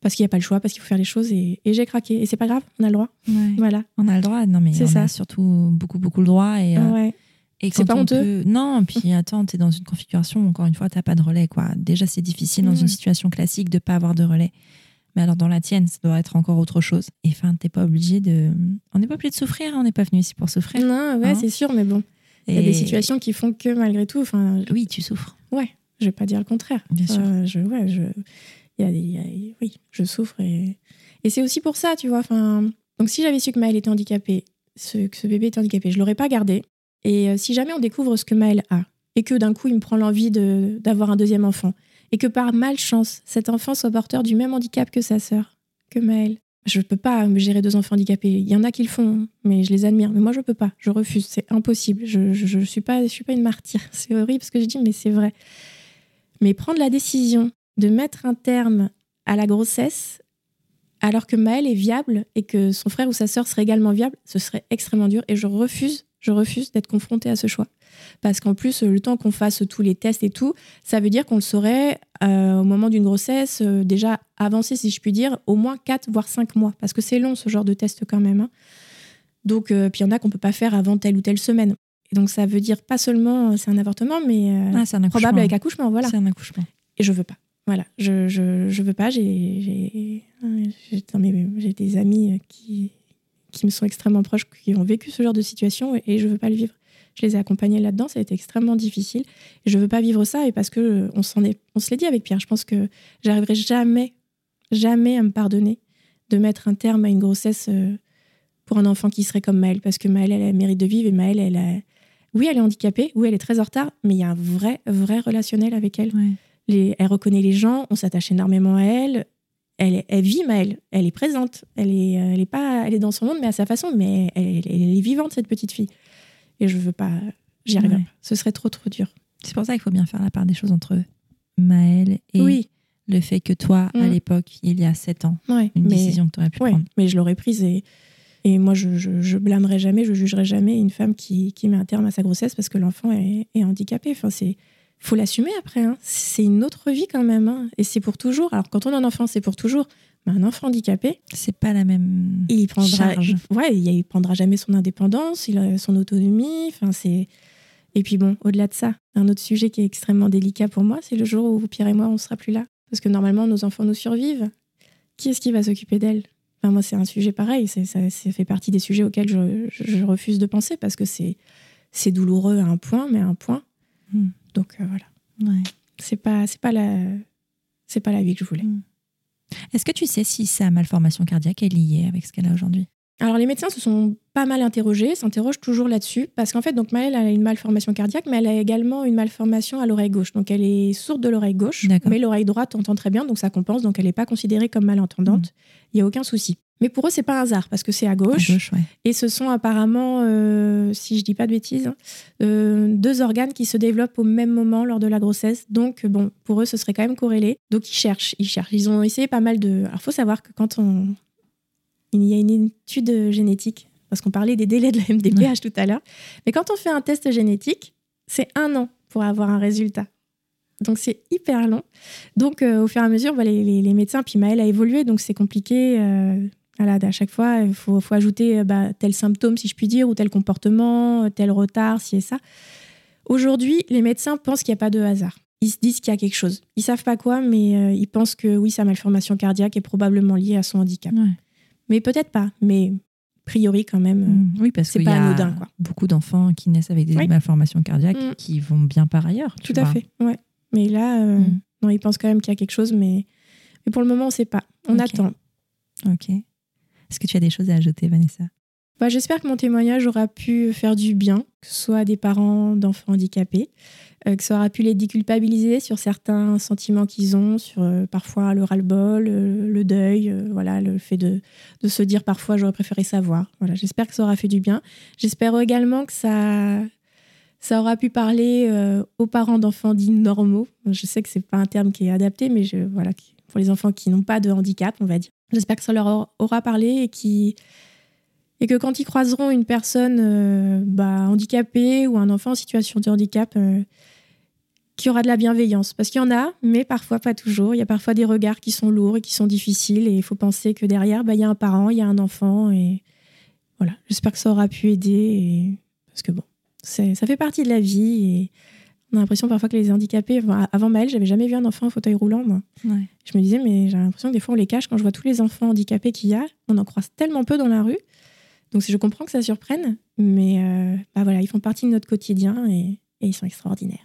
parce qu'il n'y a pas le choix, parce qu'il faut faire les choses et, j'ai craqué. Et c'est pas grave, on a le droit. Voilà. On a le droit, non mais on ça. a surtout beaucoup, beaucoup le droit. Et, ouais. Et c'est pas honteux. Non, puis attends, tu es dans une configuration, encore une fois, tu pas de relais. quoi. Déjà, c'est difficile dans une situation classique de pas avoir de relais. Mais alors dans la tienne, ça doit être encore autre chose. Et enfin, t'es pas obligé de. On n'est pas obligé de souffrir, hein, on n'est pas venu ici pour souffrir. Non, ouais, hein. c'est sûr, mais bon. Il y a des situations qui font que malgré tout. Enfin, oui, tu souffres. Ouais, je vais pas dire le contraire. Bien sûr. je, ouais, je, oui, je souffre et, et c'est aussi pour ça, tu vois. Enfin, donc si j'avais su que Maël était handicapé, ce, que ce bébé était handicapé, je l'aurais pas gardé. Et euh, si jamais on découvre ce que Maël a et que d'un coup il me prend l'envie d'avoir un deuxième enfant et que par malchance cet enfant soit porteur du même handicap que sa sœur, que Maël, je peux pas gérer deux enfants handicapés. Il y en a qui le font, mais je les admire. Mais moi, je peux pas. Je refuse. C'est impossible. Je, je, je, suis pas, suis pas une martyre. C'est horrible ce que je dis, mais c'est vrai. Mais prendre la décision de mettre un terme à la grossesse alors que Maël est viable et que son frère ou sa sœur serait également viable, ce serait extrêmement dur et je refuse, je refuse d'être confrontée à ce choix. Parce qu'en plus, le temps qu'on fasse tous les tests et tout, ça veut dire qu'on le saurait euh, au moment d'une grossesse, euh, déjà avancé si je puis dire, au moins 4 voire 5 mois. Parce que c'est long ce genre de test quand même. Hein. Donc, euh, puis il y en a qu'on peut pas faire avant telle ou telle semaine. Et donc ça veut dire pas seulement c'est un avortement, mais ah, probable avec accouchement. Voilà. C'est un accouchement. Et je veux pas. Voilà, je, je, je veux pas. J'ai des amis qui, qui me sont extrêmement proches, qui ont vécu ce genre de situation et, je veux pas le vivre. Je les ai accompagnés là-dedans, ça a été extrêmement difficile. Et je veux pas vivre ça et parce que on s'en est, on se l'est dit avec Pierre. Je pense que j'arriverai jamais, jamais à me pardonner de mettre un terme à une grossesse euh, pour un enfant qui serait comme Maëlle, parce que Maëlle, elle a mérite de vivre et Maëlle, elle a, oui, elle est handicapée, oui, elle est très en retard, mais il y a un vrai, vrai relationnel avec elle elle reconnaît les gens, on s'attache énormément à elle. Elle, elle vit Maëlle, elle est présente, elle est, elle est pas, elle est dans son monde, mais à sa façon, mais elle, est vivante cette petite fille. Et je veux pas, j'y arriverai pas. Ce serait trop trop dur. C'est pour ça qu'il faut bien faire la part des choses entre Maëlle et oui. le fait que toi, à mm. l'époque, il y a sept ans, une décision que tu aurais pu prendre. Mais je l'aurais prise et, et moi, je, je, blâmerai jamais, je jugerai jamais une femme qui, qui met un terme à sa grossesse parce que l'enfant est, est handicapé. Enfin, c'est faut l'assumer après. Hein. C'est une autre vie quand même. Hein. Et c'est pour toujours. Alors, quand on a un enfant, c'est pour toujours. Mais un enfant handicapé. C'est pas la même. Il prendra, charge. ouais, il, prendra jamais son indépendance, il a son autonomie. Enfin, c'est. Et puis bon, au-delà de ça, un autre sujet qui est extrêmement délicat pour moi, c'est le jour où Pierre et moi, on sera plus là. Parce que normalement, nos enfants nous survivent. Qui est-ce qui va s'occuper d'elle? Enfin, Moi, c'est un sujet pareil. Ça, ça, fait partie des sujets auxquels je, je, refuse de penser parce que c'est douloureux à un point, mais à un point. Hmm. Donc euh, voilà. Ouais. C'est pas c'est pas la c'est pas la vie que je voulais. Mm. Est-ce que tu sais si sa malformation cardiaque est liée avec ce qu'elle a aujourd'hui? Alors les médecins se sont pas mal interrogés, s'interrogent toujours là-dessus, parce qu'en fait, donc Maëlle a une malformation cardiaque, mais elle a également une malformation à l'oreille gauche. Donc elle est sourde de l'oreille gauche, mais l'oreille droite entend très bien, donc ça compense, donc elle n'est pas considérée comme malentendante. Mm. Il n'y a aucun souci. Mais pour eux, c'est pas un hasard parce que c'est à gauche. Et ce sont apparemment, euh, si je dis pas de bêtises, hein, euh, deux organes qui se développent au même moment lors de la grossesse. Donc, bon, pour eux, ce serait quand même corrélé. Donc, ils cherchent, ils cherchent. Ils ont essayé pas mal de. Alors, faut savoir que quand on. Il y a une étude génétique, parce qu'on parlait des délais de la MDPH tout à l'heure. Mais quand on fait un test génétique, c'est un an pour avoir un résultat. Donc c'est hyper long. Donc euh, au fur et à mesure, bah, les, les, médecins, puis Maëlle a évolué, donc c'est compliqué. Voilà, à chaque fois, il faut, ajouter euh, bah, tel symptôme, si je puis dire, ou tel comportement, euh, tel retard, si et ça. Aujourd'hui, les médecins pensent qu'il n'y a pas de hasard. Ils se disent qu'il y a quelque chose. Ils savent pas quoi, mais euh, ils pensent que oui, sa malformation cardiaque est probablement liée à son handicap. Mais peut-être pas. Mais a priori, quand même, mmh. oui, parce c'est pas y anodin. Quoi. Beaucoup d'enfants qui naissent avec des malformations cardiaques mmh. qui vont bien par ailleurs. Tout à fait. Ouais. Mais là, mmh. non, ils pensent quand même qu'il y a quelque chose, mais, mais pour le moment, on ne sait pas. On attend. Ok. Est-ce que tu as des choses à ajouter, Vanessa? Bah, J'espère que mon témoignage aura pu faire du bien, que ce soit à des parents d'enfants handicapés, euh, que ça aura pu les déculpabiliser sur certains sentiments qu'ils ont, sur euh, parfois le ras-le-bol, euh, le deuil, voilà, le fait de, de se dire parfois j'aurais préféré savoir. Voilà, j'espère que ça aura fait du bien. J'espère également que ça, ça aura pu parler aux parents d'enfants dits normaux. Je sais que c'est pas un terme qui est adapté, mais je, voilà, pour les enfants qui n'ont pas de handicap, on va dire. J'espère que ça leur aura parlé et qui et que quand ils croiseront une personne euh, bah, handicapée ou un enfant en situation de handicap, euh, qui aura de la bienveillance. Parce qu'il y en a, mais parfois pas toujours. Il y a parfois des regards qui sont lourds et qui sont difficiles. Et il faut penser que derrière, bah, il y a un parent, il y a un enfant. Et voilà, j'espère que ça aura pu aider. Parce que bon, ça fait partie de la vie. On a l'impression parfois que les handicapés. Avant Maëlle, j'avais jamais vu un enfant en fauteuil roulant, moi. Je me disais, mais j'ai l'impression que des fois on les cache. Quand je vois tous les enfants handicapés qu'il y a, on en croise tellement peu dans la rue. Donc je comprends que ça surprenne, mais euh, bah voilà, ils font partie de notre quotidien et, ils sont extraordinaires.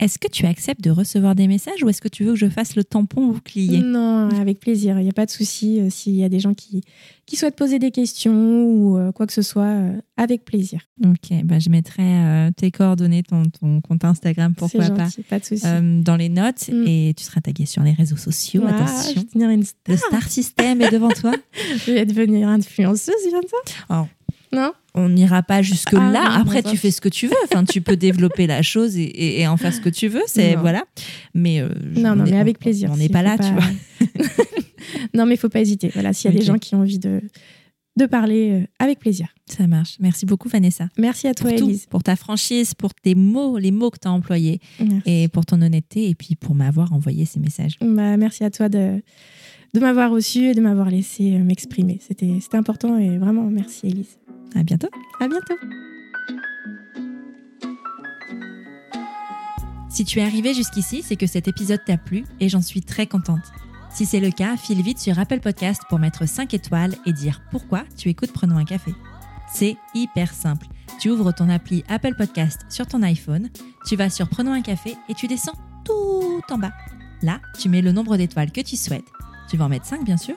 Est-ce que tu acceptes de recevoir des messages ou est-ce que tu veux que je fasse le tampon bouclier Non, avec plaisir. Il n'y a pas de souci. Euh, s'il y a des gens qui, qui souhaitent poser des questions ou euh, quoi que ce soit, avec plaisir. Ok, bah je mettrai tes coordonnées, ton, ton, compte Instagram, pourquoi gentil, pas, pas de souci. dans les notes mm. et tu seras tagué sur les réseaux sociaux. attention. une star. Le star system est devant toi. je vais devenir influenceuse, vient de ça? Oh. Non on n'ira pas jusque là. Ah, Après, tu fais ce que tu veux. Enfin, tu peux développer la chose et, en faire ce que tu veux. C'est voilà. Mais euh, non, non, mais avec plaisir. On n'est pas là, tu vois. non, mais il faut pas hésiter. Voilà, s'il y a des gens qui ont envie de de parler euh, avec plaisir. Ça marche. Merci beaucoup, Vanessa. Merci à toi, Elise. Pour ta franchise, pour tes mots, les mots que tu as employés et pour ton honnêteté et puis pour m'avoir envoyé ces messages. Bah, merci à toi de, de m'avoir reçu et de m'avoir laissé euh, m'exprimer. C'était important et vraiment merci, Elise. À bientôt. À bientôt. Si tu es arrivé jusqu'ici, c'est que cet épisode t'a plu et j'en suis très contente. Si c'est le cas, file vite sur Apple Podcast pour mettre 5 étoiles et dire pourquoi tu écoutes Prenons un café. C'est hyper simple. Tu ouvres ton appli Apple Podcast sur ton iPhone, tu vas sur Prenons un café et tu descends tout en bas. Là, tu mets le nombre d'étoiles que tu souhaites, tu vas en mettre 5 bien sûr,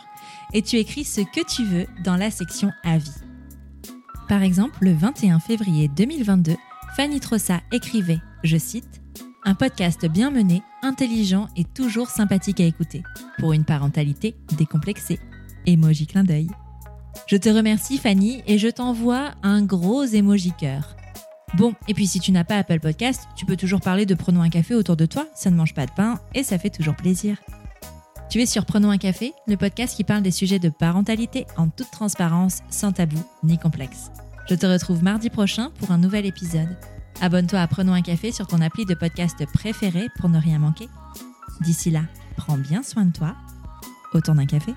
et tu écris ce que tu veux dans la section Avis. Par exemple, le 21 février 2022, Fanny Trossa écrivait, je cite, Un podcast bien mené, intelligent et toujours sympathique à écouter, pour une parentalité décomplexée. Emoji clin d'œil. Je te remercie Fanny et je t'envoie un gros emoji cœur. Bon, et puis si tu n'as pas Apple Podcast, tu peux toujours parler de Prenons un café autour de toi, ça ne mange pas de pain et ça fait toujours plaisir. Tu es sur Prenons un café, le podcast qui parle des sujets de parentalité en toute transparence, sans tabou ni complexe. Je te retrouve mardi prochain pour un nouvel épisode. Abonne-toi à Prenons un café sur ton appli de podcast préféré pour ne rien manquer. D'ici là, prends bien soin de toi. Autour d'un café.